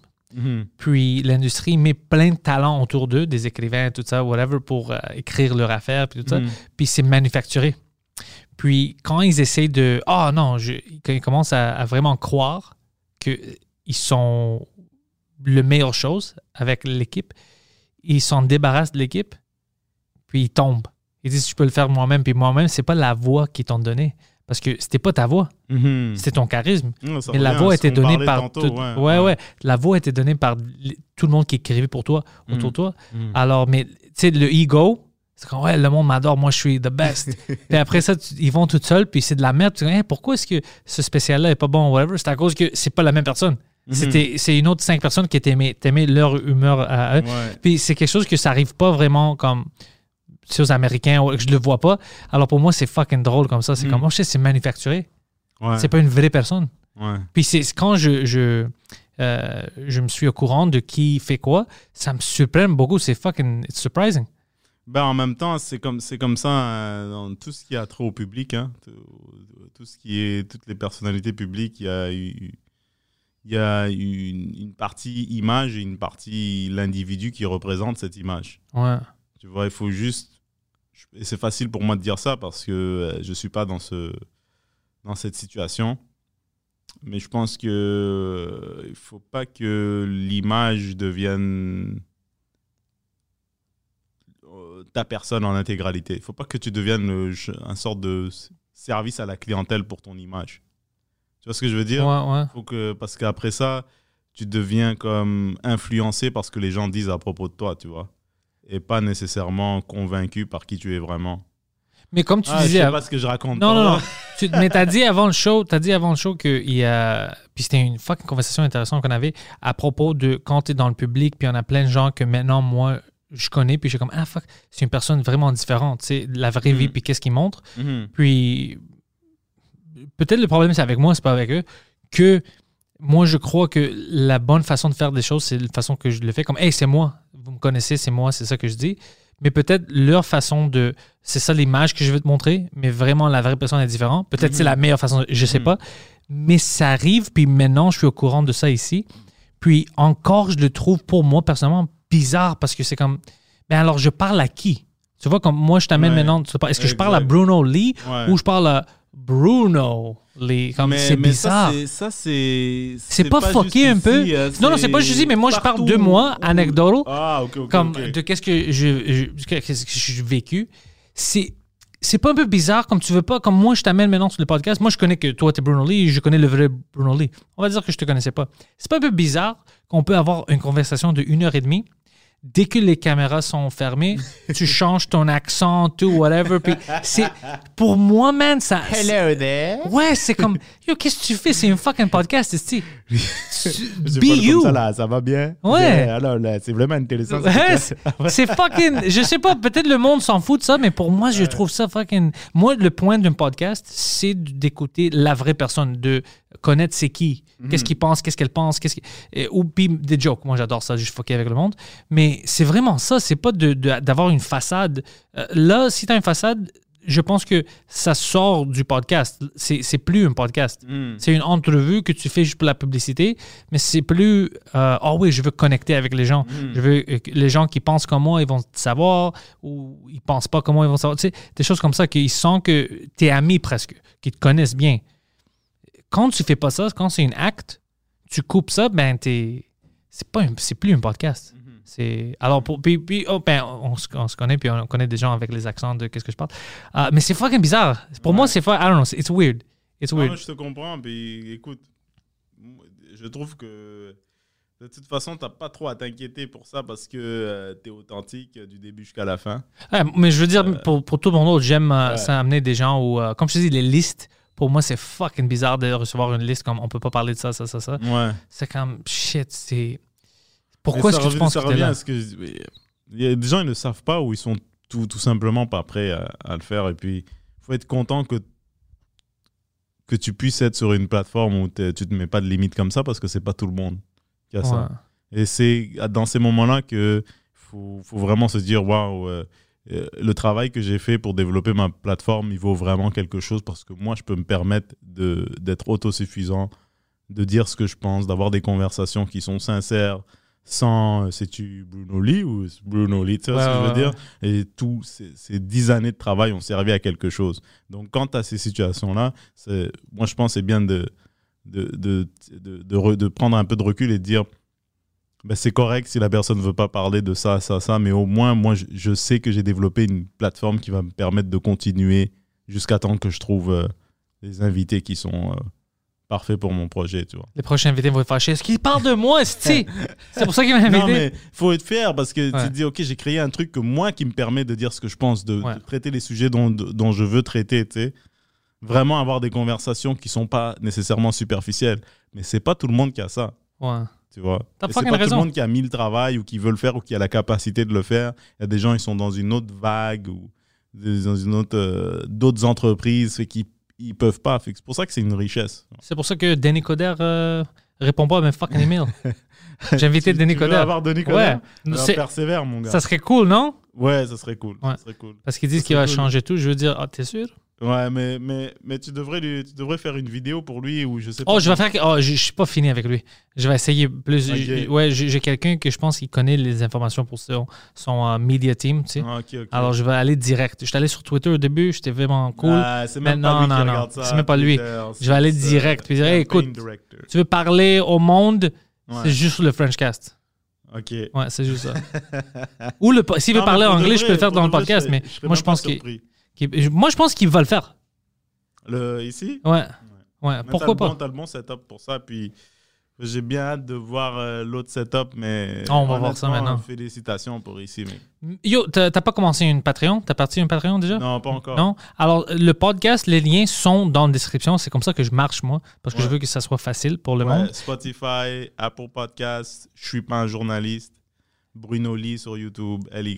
puis l'industrie met plein de talents autour d'eux, des écrivains, tout ça, whatever, pour euh, écrire leur affaire, puis tout ça. Mhm. Puis c'est manufacturé. Puis quand ils essayent de. Ah non, je- quand ils commencent à, à vraiment croire qu'ils sont le meilleure chose avec l'équipe, ils s'en débarrassent de l'équipe, puis ils tombent. Ils disent Je peux le faire moi-même, puis moi-même, c'est pas la voix qu'ils t'ont donnée. Parce que c'était pas ta voix, Mhm. c'était ton charisme. Non, ça Mais la voix était donnée par. tantôt, tout- ouais, ouais, ouais. La voix était donnée par tout le monde qui écrivait pour toi, autour Mhm. de toi. Mhm. Alors, mais tu sais, le ego, c'est comme, ouais, le monde m'adore, moi je suis the best. *laughs* puis après ça, tu- ils vont tout seuls, puis c'est de la merde. Tu dis, Hey, pourquoi est-ce que ce spécial-là est pas bon, whatever? C'est à cause que c'est pas la même personne. C'était, c'est une autre cinq personnes qui t'aimaient, t'aimaient leur humeur à eux. Ouais. Puis c'est quelque chose que ça arrive pas vraiment comme c'est aux Américains, je le vois pas. Alors pour moi, c'est fucking drôle comme ça. C'est Mhm. comme, oh, je sais, c'est manufacturé. Ouais. C'est pas une vraie personne. Ouais. Puis c'est quand je, je, euh, je me suis au courant de qui fait quoi, ça me surprend beaucoup. C'est fucking it's surprising. Ben, en même temps, c'est comme, c'est comme ça euh, dans tout ce qui a trait au public. Hein, tout, tout ce qui est, toutes les personnalités publiques, il y a, eu, il y a une, une partie image et une partie l'individu qui représente cette image. Ouais. Tu vois, il faut juste et c'est facile pour moi de dire ça parce que euh, je suis pas dans ce dans cette situation. Mais je pense que euh, il faut pas que l'image devienne euh, ta personne en intégralité. Il faut pas que tu deviennes un sorte de service à la clientèle pour ton image. Tu vois ce que je veux dire? Ouais, ouais. faut que parce qu'après ça, tu deviens comme influencé par ce que les gens disent à propos de toi, tu vois, et pas nécessairement convaincu par qui tu es vraiment. Mais comme tu Ah, je disais. sais av- pas ce que je raconte. Non, non, non. Tu- mais t'as dit avant le show, t'as dit avant le show qu'il y a. Puis c'était une fucking conversation intéressante qu'on avait à propos de quand t'es dans le public, puis on a plein de gens que maintenant, moi, je connais, puis je suis comme, ah fuck, c'est une personne vraiment différente, tu sais, la vraie vie, Mhm. puis qu'est-ce qu'il montre. Mhm. Puis, peut-être le problème, c'est avec moi, c'est pas avec eux, que moi, je crois que la bonne façon de faire des choses, c'est la façon que je le fais. Comme, hey, c'est moi, vous me connaissez, c'est moi, c'est ça que je dis. Mais peut-être leur façon de. C'est ça l'image que je veux te montrer, mais vraiment, la vraie personne est différente. Peut-être c'est la meilleure façon, je sais Mhm. pas. Mais ça arrive, puis maintenant, je suis au courant de ça ici. Puis encore, je le trouve pour moi, personnellement, bizarre parce que c'est comme. Mais alors, je parle à qui? Tu vois, comme moi, je t'amène Ouais. maintenant. Est-ce que je parle à. Bruno Lee Ouais. ou je parle à Bruno Lee Comme c'est bizarre. Ça, c'est- c'est. C'est pas fucké un peu? ici, euh, Non, non, c'est pas juste ici, mais moi, je parle de moi, anecdotal, Ah, ok, ok. comme de qu'est-ce que je, je- qu'est-ce que j'ai vécu. C'est c'est pas un peu bizarre comme tu veux pas comme moi je t'amène maintenant sur le podcast moi je connais que toi t'es Bruno Lee je connais le vrai Bruno Lee on va dire que je te connaissais pas c'est pas un peu bizarre qu'on peut avoir une conversation de une heure et demie dès que les caméras sont fermées tu *laughs* changes ton accent tout whatever puis c'est pour moi man ça there. ouais c'est comme yo qu'est-ce que tu fais? C'est un fucking podcast ici *laughs* Je be you ça, là, ça va bien? Ouais. Alors, là, c'est vraiment intéressant. Ouais, c'est- fucking. Je sais pas, peut-être le monde s'en fout de ça, mais pour moi, je trouve ça fucking. Moi, le point d'un podcast, c'est d'écouter la vraie personne, de connaître c'est qui, qu'est-ce qu'il pense, qu'est-ce qu'elle pense, qu'est-ce ou puis des jokes. Moi, j'adore ça, juste fucker avec le monde. Mais c'est vraiment ça, c'est pas de- de- d'avoir une façade. Euh, là, si t'as une façade, je pense que ça sort du podcast. C'est plus un podcast. Hmm. C'est une entrevue que tu fais juste pour la publicité, mais c'est plus euh, ah oui, je veux connecter avec les gens. Je veux euh, les gens qui pensent comme moi, ils vont savoir ou ils pensent pas comment ils vont savoir. Tu sais, des choses comme ça qu'ils sentent que tu es ami presque, qu'ils te connaissent bien. Quand tu fais pas ça, quand c'est une acte, tu coupes ça, ben t'es c'est un- plus un podcast. C'est alors pour puis, puis, oh, ben, on, se- on se connaît puis on connaît des gens avec les accents de qu'est-ce que je parle. Ah, mais c'est fucking bizarre. Pour moi, c'est pas I don't know, it's weird. It's Non, weird. moi, je te comprends. Puis écoute, je trouve que de toute façon, t'as pas trop à t'inquiéter pour ça parce que tu es authentique euh, du début jusqu'à la fin. Ouais, mais je veux dire, pour, pour tout le monde j'aime euh, Ouais. ça amener des gens où, euh, comme je te dis, les listes, pour moi, c'est fucking bizarre de recevoir une liste comme on peut pas parler de ça, ça, ça, ça. Ouais. C'est comme shit, c'est. Pourquoi est-ce que tu penses ça que revient là? à ce que Il y a des gens, ils ne savent pas ou ils sont tout, tout simplement pas prêts à, à le faire. Et puis, il faut être content que, que tu puisses être sur une plateforme où tu ne te mets pas de limites comme ça parce que c'est pas tout le monde qui a ça. Et c'est dans ces moments-là que faut, faut vraiment se dire waouh, euh, euh, le travail que j'ai fait pour développer ma plateforme, il vaut vraiment quelque chose parce que moi, je peux me permettre d'être autosuffisant, de dire ce que je pense, d'avoir des conversations qui sont sincères, sans euh, c'est-tu Bruno Lee ou Bruno Lee, tu vois ce que je veux dire? Et tous ces, ces dix années de travail ont servi à quelque chose. Donc, quand tu as ces situations-là, moi, je pense que c'est bien de, de, de, de, de re- de prendre un peu de recul et de dire ben, c'est correct si la personne ne veut pas parler de ça, ça, ça, mais au moins, moi, je, je sais que j'ai développé une plateforme qui va me permettre de continuer jusqu'à temps que je trouve euh, des invités qui sont euh, parfaits pour mon projet, tu vois. Les prochains invités vont être fâchés. Est-ce qu'il parle de moi? *laughs* C'est pour ça qu'il m'a invité. Non, mais faut être fier parce que Ouais. tu te dis, OK, j'ai créé un truc que moi qui me permet de dire ce que je pense, de, Ouais. de traiter les sujets dont, dont je veux traiter, tu sais. Vraiment avoir des conversations qui sont pas nécessairement superficielles. Mais c'est pas tout le monde qui a ça. Ouais. Tu vois. C'est pas tout le monde qui a mis le travail ou qui veut le faire ou qui a la capacité de le faire. Il y a des gens, ils sont dans une autre vague ou dans une autre, euh, d'autres entreprises qu'ils ils peuvent pas. C'est pour ça que c'est une richesse. C'est pour ça que Denis Coder euh, répond pas à mes fucking emails. *laughs* J'ai invité Tu- Denis tu veux Coder. avoir Denis Coderre Ouais. Alors, persévère, mon gars. Ça serait cool, non? Ouais, ça serait cool. Ouais. Ça serait cool. Parce qu'ils disent qu'il va cool. changer tout. Je veux dire, ah, t'es sûr? Ouais, mais, mais, mais tu, devrais lui, tu devrais faire une vidéo pour lui ou je sais pas. Oh, je vais faire. Oh, je, je suis pas fini avec lui. Je vais essayer plus. Ouais, j'ai quelqu'un que je pense qu'il connaît les informations pour son, son euh, media team, tu sais. Ah, ok, ok. Alors, je vais aller direct. Je suis allé sur Twitter au début, j'étais vraiment cool. Ah, c'est même non, non, non, c'est même pas lui. Je vais aller direct, puis dire, Hey, écoute, director. Tu veux parler au monde, Ouais. c'est juste le Frenchcast. Ok. Ouais, c'est juste ça. *laughs* Ou s'il veut Non, parler anglais, je peux le faire dans le podcast, je mais serais- moi, je pense qu'il- moi, je pense qu'il va le faire. Le, ici? Ouais. Ouais, Mais pourquoi pas? bon- T'as le bon setup pour ça. Puis j'ai bien hâte de voir euh, l'autre setup. Mais Ah, on va voir ça maintenant. Félicitations pour ici, mec. Yo, t'as pas commencé une Patreon? T'as parti une Patreon déjà? Non, pas encore. Non? Alors, le podcast, les liens sont dans la description. C'est comme ça que je marche, moi, parce que Ouais. je veux que ça soit facile pour le Ouais, monde. Spotify, Apple Podcasts, je suis pas un journaliste. Bruno Lee sur YouTube, LY.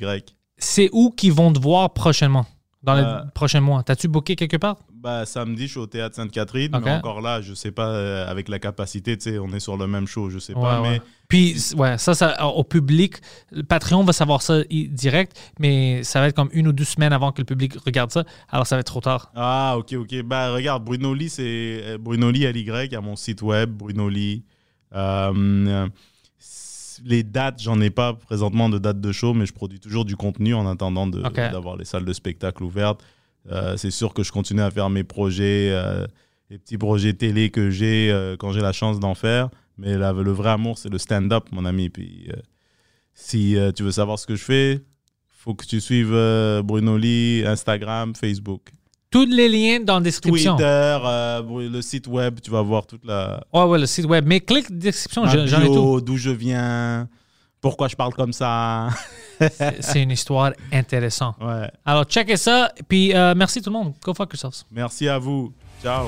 C'est où qu'ils vont te voir prochainement? Dans Euh, les prochains mois? T'as-tu booké quelque part? Bah, samedi, je suis au théâtre Sainte-Catherine, Ok. mais encore là, je sais pas, euh, avec la capacité, tu sais, on est sur le même show, je sais Ouais, pas, ouais. mais Puis, ouais, ça, ça, au public, le Patreon va savoir ça direct, mais ça va être comme une ou deux semaines avant que le public regarde ça. Alors, ça va être trop tard. Ah, ok, ok. Bah, regarde, Bruno Lee, c'est euh, Bruno Lee LY à mon site web, Bruno Lee. Euh, euh, les dates, j'en ai pas présentement de date de show, mais je produis toujours du contenu en attendant de- d'avoir les salles de spectacle ouvertes. Euh, c'est sûr que je continue à faire mes projets, euh, les petits projets télé que j'ai euh, quand j'ai la chance d'en faire. Mais la- le vrai amour, c'est le stand-up, mon ami. Puis, si tu veux savoir ce que je fais, faut que tu suives Bruno Lee, Instagram, Facebook. Tous les liens dans la description. Twitter, euh, le site web, tu vas voir toute la Ouais, ouais, le site web. Mais clique description, j'en ai tout. d'où je viens, pourquoi je parle comme ça. C'est- C'est une histoire intéressante. ouais. Alors, checkez ça. Puis, euh, merci tout le monde. Go fuck yourselves. Merci à vous. Ciao.